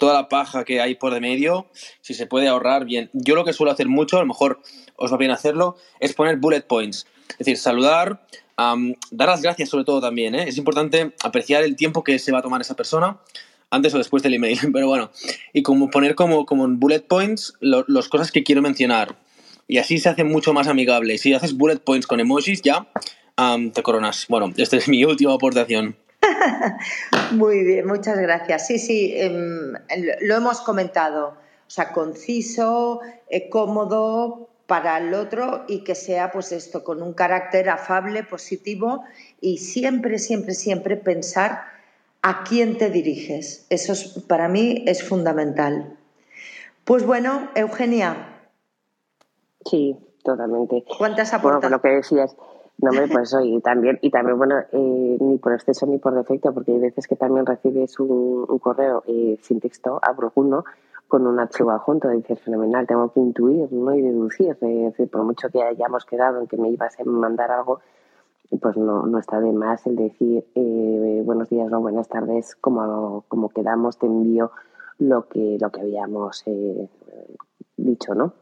toda la paja que hay por de medio, si se puede ahorrar bien. Yo lo que suelo hacer mucho, a lo mejor os va bien hacerlo, es poner bullet points. Es decir, saludar, dar las gracias sobre todo también. ¿eh? Es importante apreciar el tiempo que se va a tomar esa persona antes o después del email. Pero bueno, y como poner como, como en bullet points las cosas que quiero mencionar. Y así se hace mucho más amigable. Si haces bullet points con emojis, ya te coronas. Bueno, esta es mi última aportación. Muy bien, muchas gracias. Sí, sí, em, lo hemos comentado. O sea, conciso, eh, cómodo para el otro y que sea, pues esto, con un carácter afable, positivo y siempre, siempre, siempre pensar a quién te diriges. Eso para mí es fundamental. Pues bueno, Eugenia. Sí, totalmente. ¿Cuántas aportaciones? Bueno, lo que decías, no, me pues y también, y también bueno, eh, ni por exceso ni por defecto, porque hay veces que también recibes un, correo eh, sin texto, abro uno, con un archivo adjunto, dices, fenomenal, tengo que intuir ¿no? y deducir, es decir, por mucho que hayamos quedado en que me ibas a mandar algo, pues no, no está de más el decir eh, buenos días o buenas tardes, como, como quedamos, te envío lo que, lo que habíamos dicho, ¿no?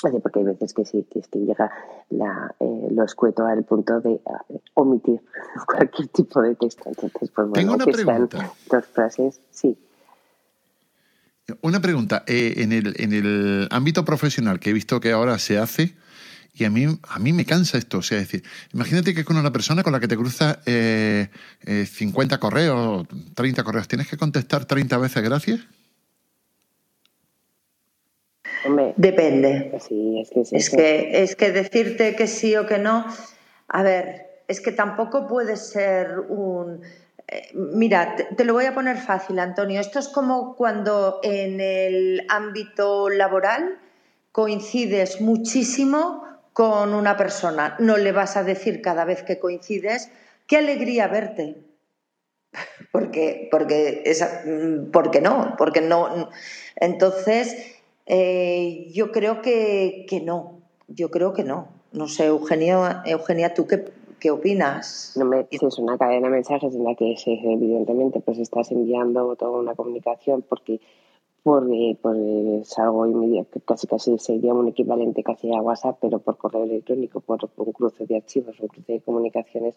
Porque hay veces que sí, que es que llega la, eh, lo escueto al punto de eh, omitir cualquier tipo de texto. Entonces, pues bueno, Tengo una pregunta. dos frases, sí. Una pregunta. Eh, en, el, en el ámbito profesional que he visto que ahora se hace, y a mí, a mí me cansa esto. O sea, decir, imagínate que con una persona con la que te cruza eh, 50 correos, 30 correos, ¿tienes que contestar 30 veces gracias? Depende. es, que es, que, es que decirte que sí o que no, a ver, es que tampoco puede ser un... Eh, mira, te, lo voy a poner fácil, Antonio. Esto es como cuando en el ámbito laboral coincides muchísimo con una persona. No le vas a decir cada vez que coincides, qué alegría verte. Porque, porque, mm, porque no, porque no. Entonces, eh, yo creo que, no, yo creo que no. No sé, Eugenia, Eugenia ¿tú qué, qué opinas? No me, es una cadena de mensajes en la que evidentemente pues estás enviando toda una comunicación porque porque pues, es algo inmediato, casi casi sería un equivalente casi a WhatsApp, pero por correo electrónico, por un cruce de archivos, un cruce de comunicaciones,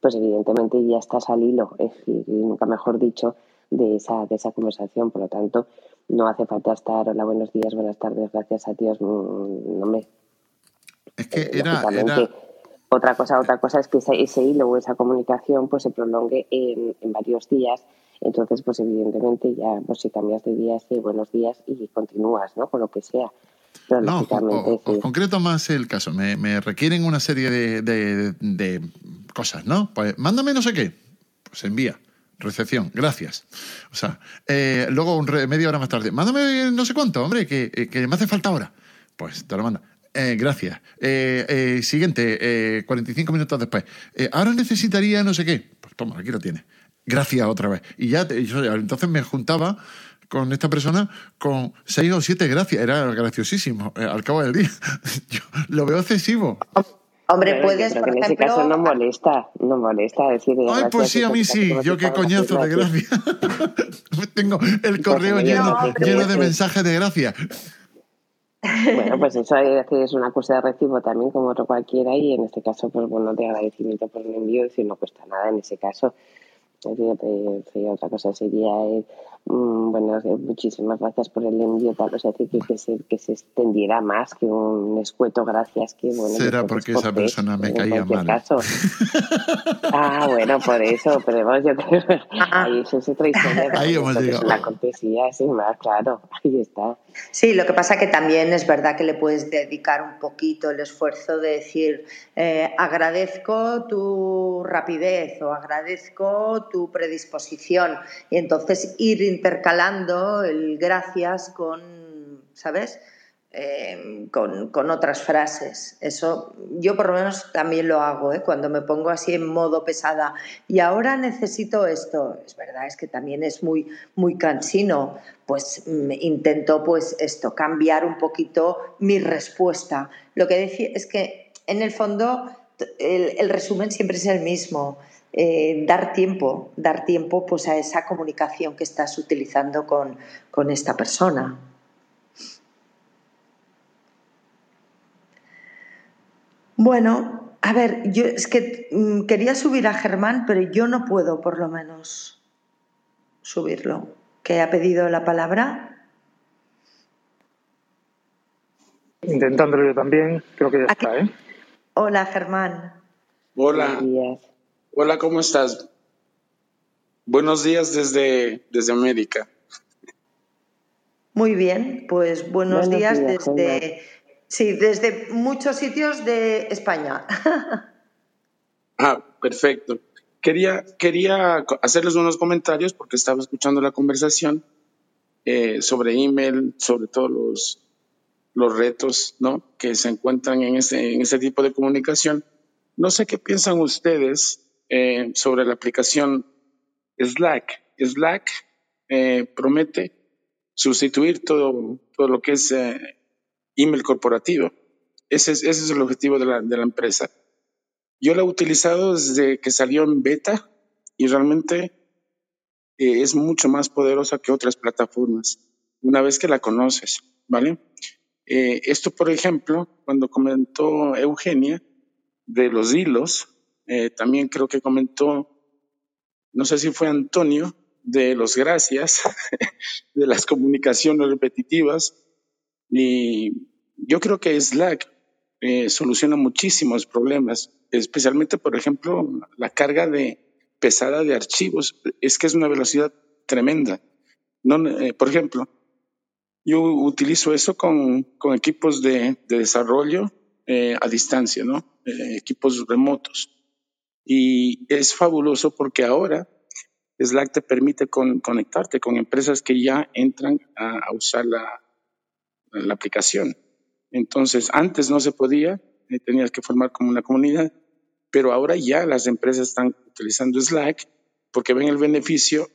pues evidentemente ya estás al hilo, es decir, nunca mejor dicho, de esa, de esa conversación. Por lo tanto, no hace falta estar, hola, buenos días, buenas tardes, gracias a Dios, no me... Es que eh, era, Otra cosa, otra cosa es que ese, hilo o esa comunicación pues se prolongue en, varios días. Entonces, pues evidentemente ya, pues si cambias de día, sí, buenos días y continúas, ¿no? Con lo que sea. Pero no, concreto más el caso. Me, requieren una serie de, de, de, cosas, ¿no? Pues mándame no sé qué. Pues envía recepción, gracias. O sea, eh, luego un media hora más tarde, mándame no sé cuánto, hombre, que, eh, que me hace falta ahora. Pues te lo manda. Eh, gracias. siguiente, 45 minutos después. ahora necesitaría no sé qué. Pues toma, aquí lo tienes. Gracias otra vez. Y ya, entonces me juntaba con esta persona con seis o siete gracias. Era graciosísimo al cabo del día. Yo lo veo excesivo. Hombre, puedes, por en ese caso no molesta, no molesta decir. Ay, pues sí, a mí sí. Yo qué coñazo de gracia. Tengo el correo lleno, lleno de mensajes de gracia. Bueno, pues eso es una cosa de recibo también como otro cualquiera y en este caso, pues bueno, de agradecimiento por el envío, si no cuesta nada en ese caso. Otra cosa sería Mm, bueno, muchísimas gracias por el envío, tal, o sea, que, que, se, que se extendiera más que un escueto gracias. Que, bueno, Será porque esa persona me caía mal. Caso. ah, bueno, por eso, pero vamos, yo creo ahí eso es otra historia. Ahí hemos llegado. La cortesía, sin más, claro, ahí está. Sí, lo que pasa que también es verdad que le puedes dedicar un poquito el esfuerzo de decir eh, agradezco tu rapidez o agradezco tu predisposición y entonces ir intercalando el gracias con, ¿sabes? Eh, con, otras frases. Eso yo por lo menos también lo hago, ¿eh? cuando me pongo así en modo pesada. Y ahora necesito esto. Es verdad, es que también es muy, muy cansino. Pues intento pues esto, cambiar un poquito mi respuesta. Lo que decía es que en el fondo el resumen siempre es el mismo. Eh, dar tiempo, dar tiempo pues a esa comunicación que estás utilizando con, con esta persona. Bueno, a ver, yo es que mm, quería subir a Germán, pero yo no puedo por lo menos subirlo. ¿Que ha pedido la palabra? Intentándolo yo también, creo que ya está, ¿eh? Hola, Germán. Hola. Hola, ¿cómo estás? Buenos días desde, desde América. Muy bien, pues buenos, días, desde sí, desde muchos sitios de España. ah, perfecto. Quería, quería hacerles unos comentarios porque estaba escuchando la conversación eh, sobre email, sobre todos los, los retos ¿no? que se encuentran en este, en este tipo de comunicación. No sé qué piensan ustedes eh, sobre la aplicación Slack. Slack eh, promete sustituir todo, todo lo que es eh, email corporativo. Ese es, ese es el objetivo de la, de la empresa. Yo la he utilizado desde que salió en beta y realmente es mucho más poderosa que otras plataformas una vez que la conoces, ¿vale? esto, por ejemplo, cuando comentó Eugenia de los hilos, eh, también creo que comentó, no sé si fue Antonio, de los gracias, de las comunicaciones repetitivas. Y yo creo que Slack eh, soluciona muchísimos problemas, especialmente, por ejemplo, la carga de pesada de archivos. Es que es una velocidad tremenda. No, eh, por ejemplo, yo utilizo eso con, con equipos de, de desarrollo a distancia, ¿no? equipos remotos. Y es fabuloso porque ahora Slack te permite conectarte con empresas que ya entran a, usar la, aplicación. Entonces, antes no se podía, eh, tenías que formar como una comunidad, pero ahora ya las empresas están utilizando Slack porque ven el beneficio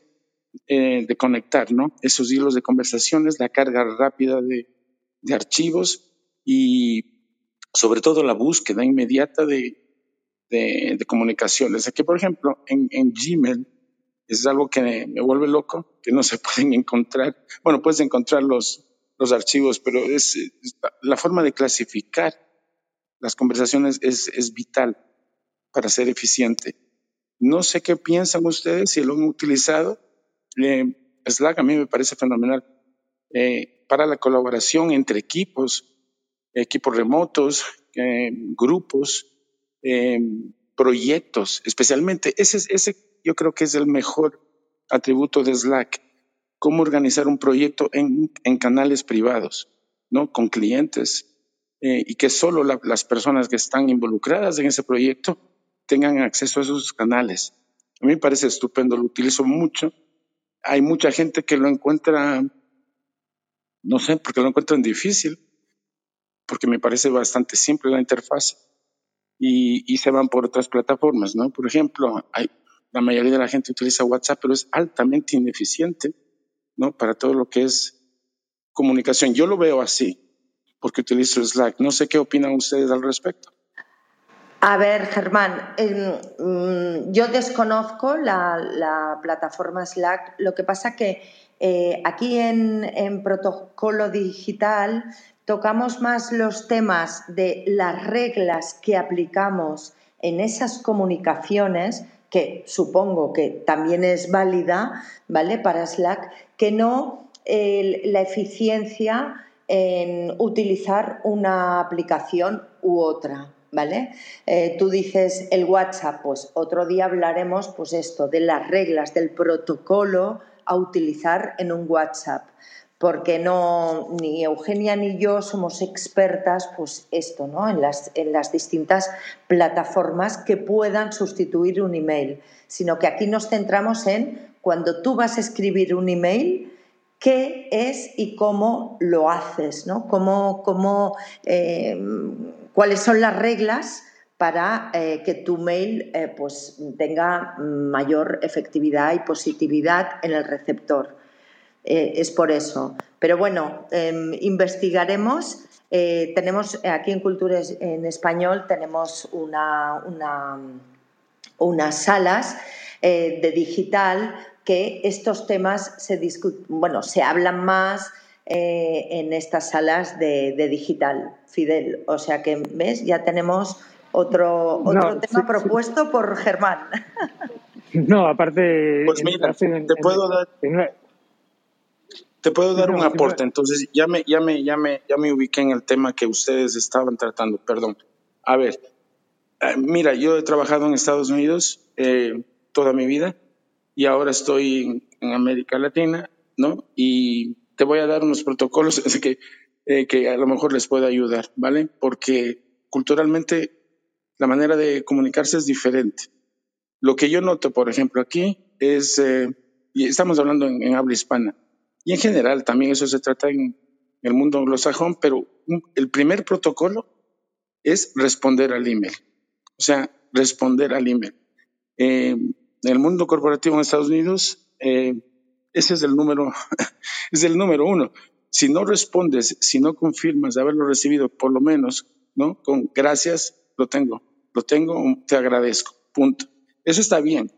eh, de conectar, ¿no? Esos hilos de conversaciones, la carga rápida de archivos y sobre todo la búsqueda inmediata de, de, comunicaciones. Aquí, por ejemplo, en, Gmail es algo que me, vuelve loco, que no se pueden encontrar. Bueno, puedes encontrar los, los archivos, pero es, la forma de clasificar las conversaciones es, es vital para ser eficiente. No sé qué piensan ustedes, si lo han utilizado. Eh, Slack a mí me parece fenomenal eh, para la colaboración entre equipos, equipos remotos, eh, grupos, eh, proyectos, especialmente. Ese, ese yo creo que es el mejor atributo de Slack. Cómo organizar un proyecto en, en canales privados, ¿no? Con clientes. Eh, y que solo las personas que están involucradas en ese proyecto tengan acceso a esos canales. A mí me parece estupendo, lo utilizo mucho. Hay mucha gente que lo encuentra, no sé, porque lo encuentran difícil, porque me parece bastante simple la interfaz y, y se van por otras plataformas, ¿no? Por ejemplo, hay, la mayoría de la gente utiliza WhatsApp, pero es altamente ineficiente, ¿no? Para todo lo que es comunicación. Yo lo veo así, porque utilizo Slack. No sé qué opinan ustedes al respecto. A ver, Germán, mm, yo desconozco la, plataforma Slack. Lo que pasa que eh, aquí en, en, protocolo digital tocamos más los temas de las reglas que aplicamos en esas comunicaciones, que supongo que también es válida, ¿vale? Para Slack, que no la eficiencia en utilizar una aplicación u otra. ¿Vale? Eh, tú dices el WhatsApp, pues otro día hablaremos, pues esto, de las reglas del protocolo a utilizar en un WhatsApp, porque no, ni Eugenia ni yo somos expertas, pues esto, ¿no? En las, distintas plataformas que puedan sustituir un email, sino que aquí nos centramos en cuando tú vas a escribir un email, qué es y cómo lo haces, ¿no? Cómo, eh, cuáles son las reglas para eh, que tu mail eh, pues, tenga mayor efectividad y positividad en el receptor. Es por eso. Pero bueno, em, investigaremos. tenemos aquí en Cultura en Español tenemos una, unas salas de digital que estos temas se bueno, se hablan más eh, en estas salas de, digital, Fidel. O sea que, ¿ves? Ya tenemos otro, otro tema propuesto por Germán. No, aparte... Pues mira, te, puedo dar, te puedo dar un aporte. Entonces, ya me, ya, me, ya, me, ya me ubiqué en el tema que ustedes estaban tratando. Perdón. A ver, eh, mira, yo he trabajado en Estados Unidos eh, toda mi vida y ahora estoy en, América Latina, ¿no? Y te voy a dar unos protocolos que, eh, que a lo mejor les puede ayudar, ¿vale? Porque culturalmente la manera de comunicarse es diferente. Lo que yo noto, por ejemplo, aquí es, eh, y estamos hablando en, habla hispana, y en general también eso se trata en el mundo anglosajón, pero el primer protocolo es responder al email. O sea, responder al email. Eh, en el mundo corporativo en Estados Unidos, eh, ese es el número, es el número uno. Si no respondes, si no confirmas de haberlo recibido, por lo menos, ¿no? Con gracias, lo tengo, lo tengo, te agradezco, punto. Eso está bien.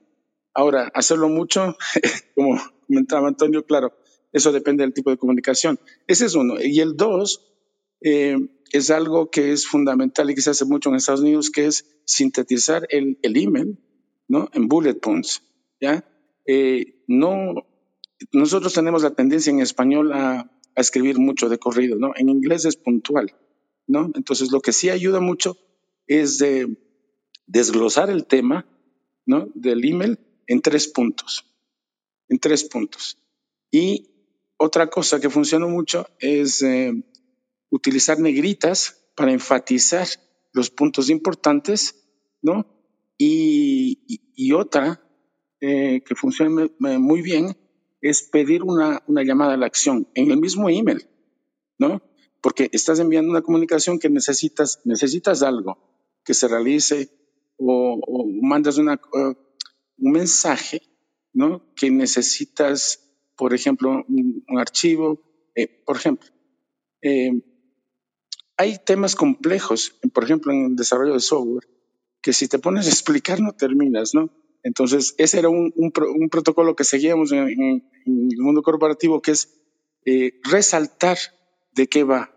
Ahora, hacerlo mucho, como comentaba Antonio, claro, eso depende del tipo de comunicación. Ese es uno. Y el dos eh, es algo que es fundamental y que se hace mucho en Estados Unidos, que es sintetizar el, el email ¿no? En bullet points, ¿ya? Eh, no, nosotros tenemos la tendencia en español a, escribir mucho de corrido, ¿no? En inglés es puntual, ¿no? Entonces lo que sí ayuda mucho es de desglosar el tema, ¿no? Del email en tres puntos, en tres puntos. Y otra cosa que funciona mucho es eh, utilizar negritas para enfatizar los puntos importantes, ¿no? Y, otra eh, que funciona muy bien es pedir una, llamada a la acción en el mismo email, ¿no? Porque estás enviando una comunicación que necesitas, necesitas algo que se realice o, mandas una, uh, un mensaje, ¿no? Que necesitas, por ejemplo, un, archivo, eh, por ejemplo. Eh, hay temas complejos, por ejemplo, en el desarrollo de software, que si te pones a explicar no terminas, ¿no? Entonces, ese era un, un, protocolo que seguíamos en, el mundo corporativo, que es eh, resaltar de qué va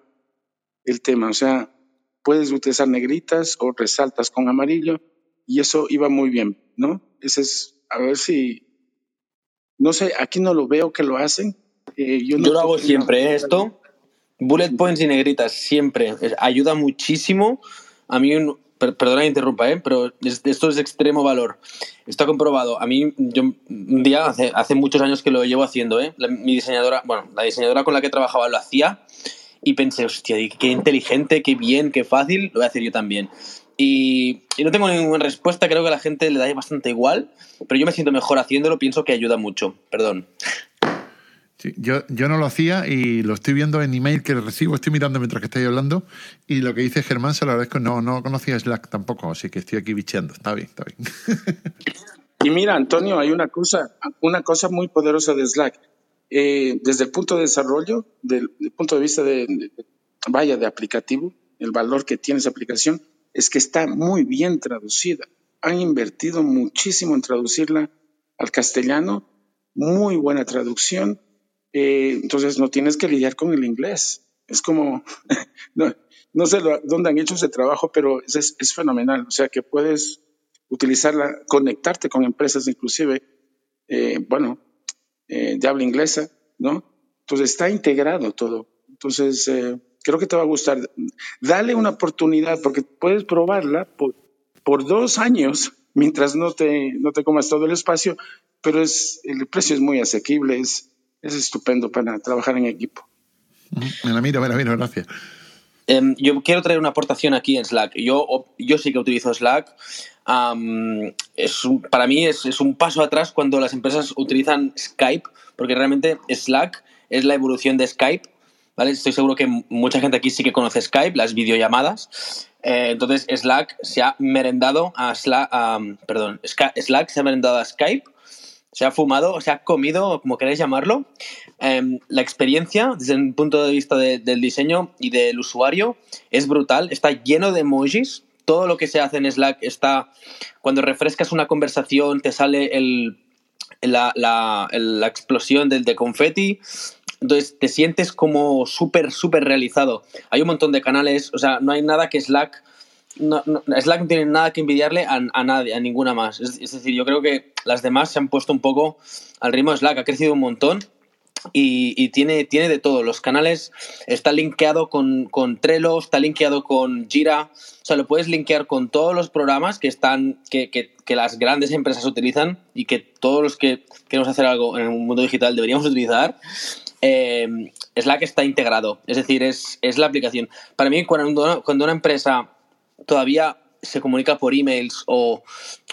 el tema. O sea, puedes utilizar negritas o resaltas con amarillo y eso iba muy bien, ¿no? Ese es, a ver si, no sé, aquí no lo veo que lo hacen. Eh, yo, lo hago siempre, ¿eh? esto. Bullet points y negritas, siempre. Ayuda muchísimo. A mí un, perdona que interrumpa, ¿eh? pero esto es de extremo valor. Está comprobado. A mí, yo un día, hace, hace muchos años que lo llevo haciendo, ¿eh? mi diseñadora, bueno, la diseñadora con la que trabajaba lo hacía y pensé, hostia, qué inteligente, qué bien, qué fácil, lo voy a hacer yo también. Y, no tengo ninguna respuesta, creo que a la gente le da bastante igual, pero yo me siento mejor haciéndolo, pienso que ayuda mucho. Perdón. yo, yo no lo hacía y lo estoy viendo en email que recibo, estoy mirando mientras que estoy hablando y lo que dice Germán se lo agradezco, no, no conocía Slack tampoco, así que estoy aquí bicheando, está bien, está bien. Y mira, Antonio, hay una cosa, una cosa muy poderosa de Slack. Eh, desde el punto de desarrollo, del, punto de vista de, vaya, de aplicativo, el valor que tiene esa aplicación es que está muy bien traducida. Han invertido muchísimo en traducirla al castellano, muy buena traducción. Eh, entonces no tienes que lidiar con el inglés. Es como, no, sé dónde han hecho ese trabajo, pero es, es fenomenal. O sea que puedes utilizarla, conectarte con empresas inclusive, eh, bueno, eh, de habla inglesa, ¿no? Entonces está integrado todo. Entonces, eh, creo que te va a gustar. Dale una oportunidad porque puedes probarla por, por dos años mientras no te, no te comas todo el espacio, pero es, el precio es muy asequible, es, es estupendo para trabajar en equipo. Me la miro, me la miro, gracias. Em, yo quiero traer una aportación aquí en Slack. Yo, yo sí que utilizo Slack es para mí es, un paso atrás cuando las empresas utilizan Skype, porque realmente Slack es la evolución de Skype. Estoy seguro que mucha gente aquí sí que conoce Skype, las videollamadas. Eh, entonces Slack se ha merendado a Slack, perdón, Slack se ha merendado a Skype, se ha fumado, se ha comido, como queráis llamarlo. Em, la experiencia, desde el punto de vista del diseño y del usuario, es brutal. Está lleno de emojis todo lo que se hace en Slack está, cuando refrescas una conversación te sale el, la, la, la explosión del de confeti. Entonces te sientes como súper, súper realizado. Hay un montón de canales, o sea, no hay nada que Slack... No, Slack no tiene nada que envidiarle a, a nadie, a ninguna más. Es, es, decir, yo creo que las demás se han puesto un poco al ritmo de Slack, ha crecido un montón y, tiene, tiene de todo. Los canales está linkeado con, con, Trello, está linkeado con Jira. O sea, lo puedes linkear con todos los programas que están, que, que, que, las grandes empresas utilizan y que todos los que queremos hacer algo en el mundo digital deberíamos utilizar. Eh, Slack está integrado. Es decir, es, es la aplicación. Para mí, cuando, cuando una empresa todavía se comunica por emails o,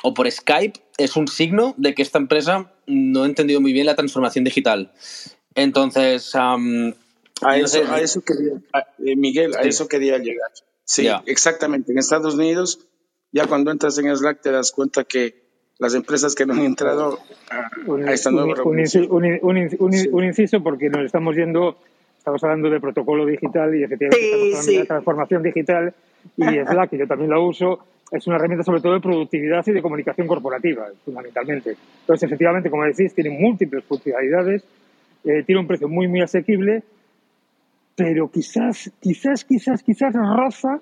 o por Skype, es un signo de que esta empresa no ha entendido muy bien la transformación digital. Entonces, a, eso, quería, eh, Miguel, a eso quería llegar. Sí, exactamente. En Estados Unidos, ya cuando entras en Slack te das cuenta que las empresas que no han entrado a, esta nueva un, un, inciso porque nos estamos yendo, estamos hablando de protocolo digital y efectivamente estamos hablando de transformación digital y Slack, que yo también la uso, es una herramienta sobre todo de productividad y de comunicación corporativa, fundamentalmente. Entonces, efectivamente, como decís, tiene múltiples funcionalidades eh, tiene un precio muy, muy asequible, pero quizás, quizás, quizás, quizás roza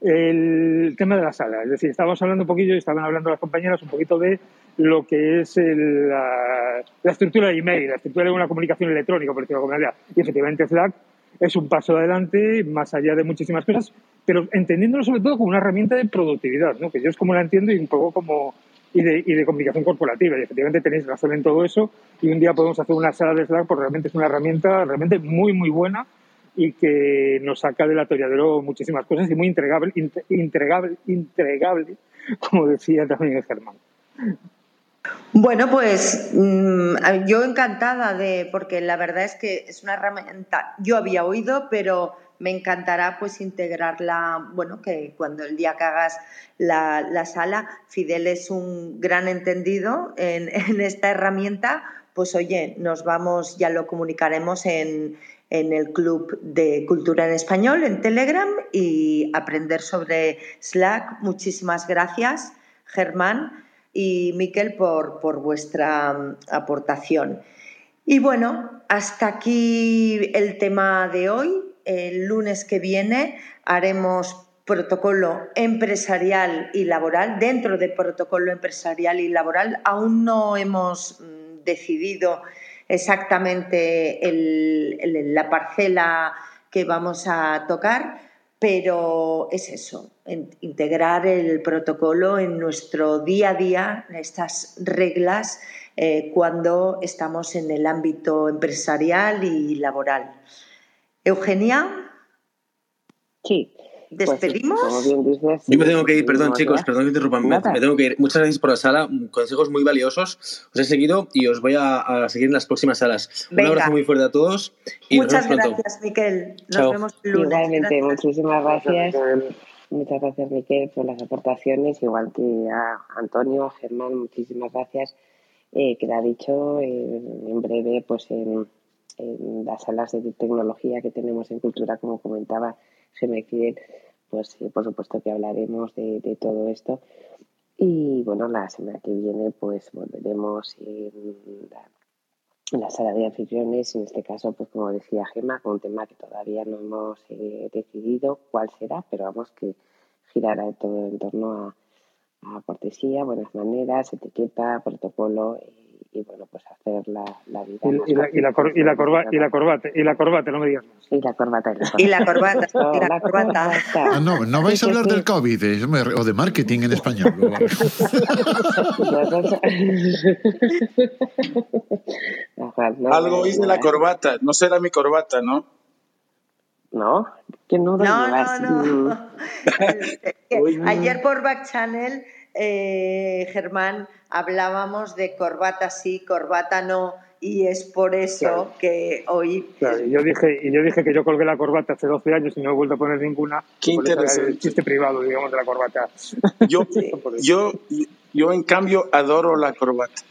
el tema de la sala. Es decir, estábamos hablando un poquillo, y estaban hablando las compañeras un poquito de lo que es la, estructura de email, la estructura de una comunicación electrónica, por decirlo de alguna manera. Y efectivamente Slack es un paso adelante, más allá de muchísimas cosas, pero entendiéndolo sobre todo como una herramienta de productividad, ¿no? que yo es como la entiendo y un poco como y de, y de comunicación corporativa. Y efectivamente tenéis razón en todo eso. Y un día podemos hacer una sala de Slack porque realmente es una herramienta realmente muy, muy buena y que nos saca del atolladero muchísimas cosas y muy entregable, entregable, entregable, como decía también Germán. Bueno, pues mm, yo encantada de, porque la verdad es que es una herramienta, yo había oído, pero me encantará pues integrarla, bueno, que cuando el día que hagas la, sala, Fidel es un gran entendido en, esta herramienta, pues oye, nos vamos, ya lo comunicaremos en, en el Club de Cultura en Español, en Telegram, y aprender sobre Slack. Muchísimas gracias, Germán y Miquel, por, por vuestra mm, aportación. Y bueno, hasta aquí el tema de hoy el lunes que viene haremos protocolo empresarial y laboral. Dentro de protocolo empresarial y laboral aún no hemos mm, decidido exactamente la parcela que vamos a tocar, pero es eso, integrar el protocolo en nuestro día a día, estas reglas, eh, cuando estamos en el ámbito empresarial y laboral. Eugenia. Sí, ¿Despedimos? Yo me tengo que ir, perdón chicos, perdón que interrumpan, me, me, tengo que ir. Muchas gracias por la sala, consejos muy valiosos. Os he seguido y os voy a, seguir en las próximas salas. Un abrazo muy fuerte a todos y Muchas gracias, Miquel. Nos vemos el lunes. Igualmente, muchísimas gracias. Muchas gracias, Miquel, por las aportaciones, igual que a Antonio, a Germán, muchísimas gracias. Eh, que ha dicho eh, en breve, pues en, en las salas de tecnología que tenemos en cultura, como comentaba Fidel, pues por supuesto que hablaremos de, todo esto. Y bueno, la semana que viene pues volveremos en la, sala de anfitriones, en este caso, pues como decía Gema, con un tema que todavía no hemos eh, decidido cuál será, pero vamos que girará todo en torno a, a cortesía, buenas maneras, etiqueta, protocolo y bueno, pues hacer la, la vida. Y, la, y, la, y, la corbata, y la corbata, y la corbata, no me digas más. Y la corbata. Y la corbata. Y la corbata. Ah, no, no vais a hablar del COVID eh, o de marketing en español. Algo hice la corbata, no será mi corbata, ¿no? No, que no No, no, no. Ayer por Back Channel, eh, Germán hablábamos de corbata sí, corbata no, y es por eso que hoy... Claro, y yo, dije, y yo dije que yo colgué la corbata hace 12 años y no he vuelto a poner ninguna. Qué interesante. El chiste privado, digamos, de la corbata. Yo, yo, yo, en cambio, adoro la corbata.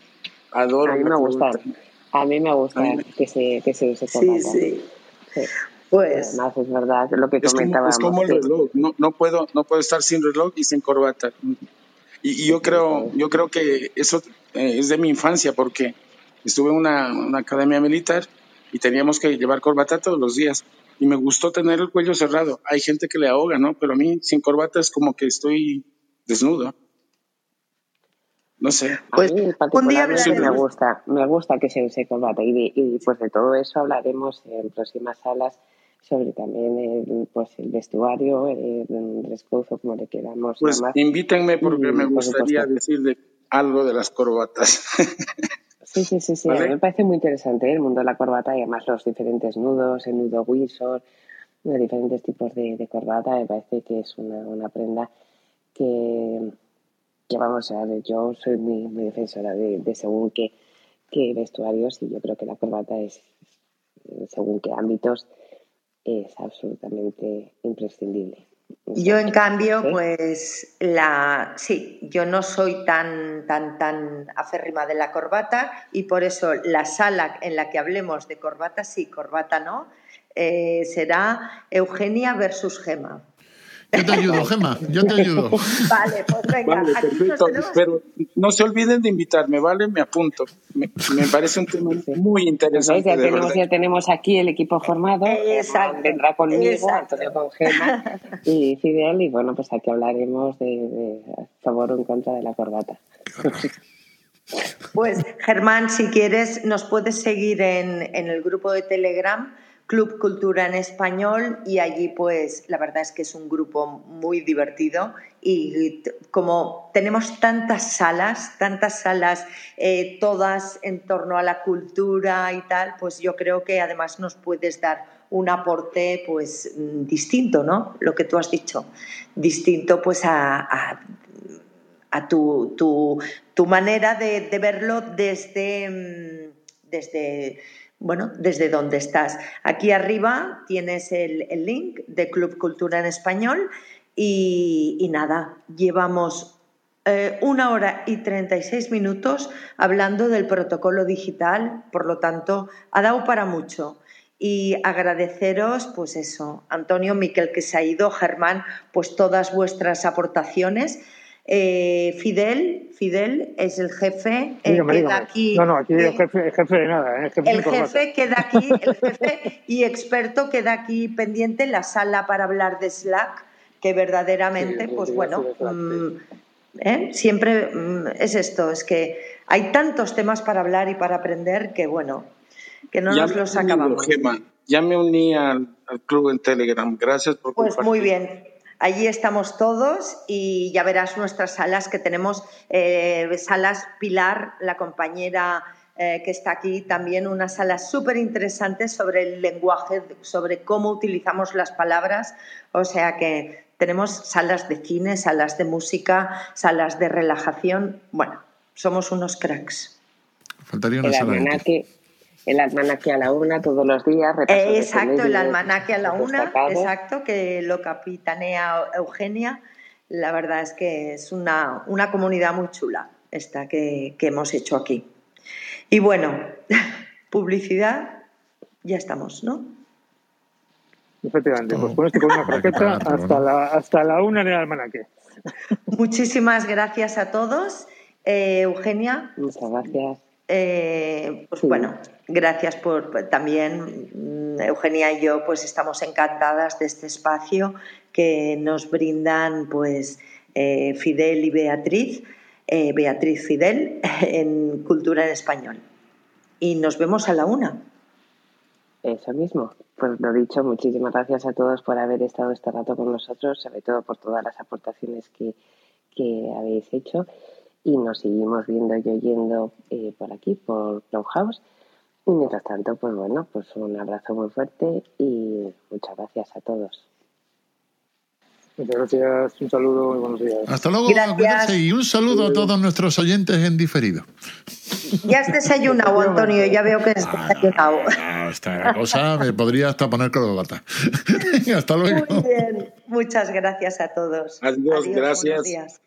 Adoro a mí me gusta. A mí me gusta que se, que se use corbata. Sí, sí. Pues. Además, es verdad, lo que comentábamos. Es como, el reloj. No, no, puedo, no puedo estar sin reloj y sin corbata. Y, yo creo, yo creo que eso eh, es de mi infancia porque estuve en una, academia militar y teníamos que llevar corbata todos los días. Y me gustó tener el cuello cerrado. Hay gente que le ahoga, ¿no? Pero a mí sin corbata es como que estoy desnudo. No sé. Pues un día me gusta, me gusta que se use corbata y, y pues de todo eso hablaremos en próximas salas sobre también el, pues, el vestuario, el dress como le queramos pues llamar. invítenme porque me gustaría decirle algo de las corbatas. Sí, sí, sí, sí. A mí me parece muy interesante ¿eh? el mundo de la corbata y además los diferentes nudos, el nudo Windsor, los diferentes tipos de, corbata. Me parece que es una, una prenda que, que, vamos a ver, yo soy muy, muy defensora de, de según qué, qué vestuarios y yo creo que la corbata es, según qué ámbitos, es absolutamente imprescindible. Yo en cambio, pues la sí, yo no soy tan tan tan aférrima de la corbata y por eso la sala en la que hablemos de corbata sí, corbata no, eh, será Eugenia versus Gema. Yo te ayudo, Gemma, yo te ayudo. Vale, pues venga. Vale, perfecto. Pero no se olviden de invitarme, ¿vale? Me apunto. Me, parece un tema muy interesante. Ya, tenemos, ya tenemos aquí el equipo formado. Exacto. Vendrá conmigo, Antonio con Gemma y Fidel. Y bueno, pues aquí hablaremos de, de favor o en contra de la corbata. Pues Germán, si quieres, nos puedes seguir en, en el grupo de Telegram Club Cultura en Español y allí pues la verdad es que es un grupo muy divertido y como tenemos tantas salas, tantas salas, eh, todas en torno a la cultura y tal, pues yo creo que además nos puedes dar un aporte pues distinto, ¿no? Lo que tú has dicho, distinto pues a, a, tu, tu, tu, manera de, de verlo desde, mm, desde bueno, desde donde estás. Aquí arriba tienes el, link de Club Cultura en Español y, nada, llevamos eh, una hora y 36 minutos hablando del protocolo digital, por lo tanto, ha dado para mucho. Y agradeceros, pues eso, Antonio, Miquel que se ha ido, Germán, pues todas vuestras aportaciones. Eh, Fidel, Fidel es el jefe, eh, queda aquí. No, no, aquí el jefe, jefe de nada. Eh, el jefe queda aquí, el jefe y experto queda aquí pendiente en la sala para hablar de Slack, que verdaderamente, pues bueno, mm, siempre mm, es esto, es que hay tantos temas para hablar y para aprender que bueno, que no nos los acabamos. ya me uní al, club en Telegram, gracias por Pues muy bien. Allí estamos todos y ya verás nuestras salas que tenemos, eh, salas Pilar, la compañera eh, que está aquí, también una sala súper interesante sobre el lenguaje, sobre cómo utilizamos las palabras. O sea que tenemos salas de cine, salas de música, salas de relajación. Bueno, somos unos cracks. Faltaría una el sala El almanaque a la una todos los días. exacto, el almanaque a la una, exacto, que lo capitanea Eugenia. La verdad es que es una, una comunidad muy chula esta que, que hemos hecho aquí. Y bueno, publicidad, ya estamos, ¿no? Efectivamente, pues con esto con una croqueta hasta la, hasta la una en el almanaque. Muchísimas gracias a todos. Eh, Eugenia. Muchas gracias. Eh, pues bueno, gracias por también mm, Eugenia y yo pues estamos encantadas de este espacio que nos brindan pues eh, Fidel y Beatriz, Beatriz Fidel en Cultura en Español. Y nos vemos a la una. Eso mismo. Pues lo dicho, muchísimas gracias a todos por haber estado este rato con nosotros, sobre todo por todas las aportaciones que, habéis hecho. Y nos seguimos viendo y oyendo eh, por aquí, por Clubhouse. Y mientras tanto, pues bueno, pues un abrazo muy fuerte y muchas gracias a todos. Muchas gracias, un saludo y buenos días. Hasta luego, y un saludo a todos nuestros oyentes en diferido. Ya has desayunado, Antonio, ya veo que has ah, desayunado. Ah, esta cosa me podría hasta poner corbata. hasta luego. Muy bien, muchas gracias a todos. Adiós, gracias.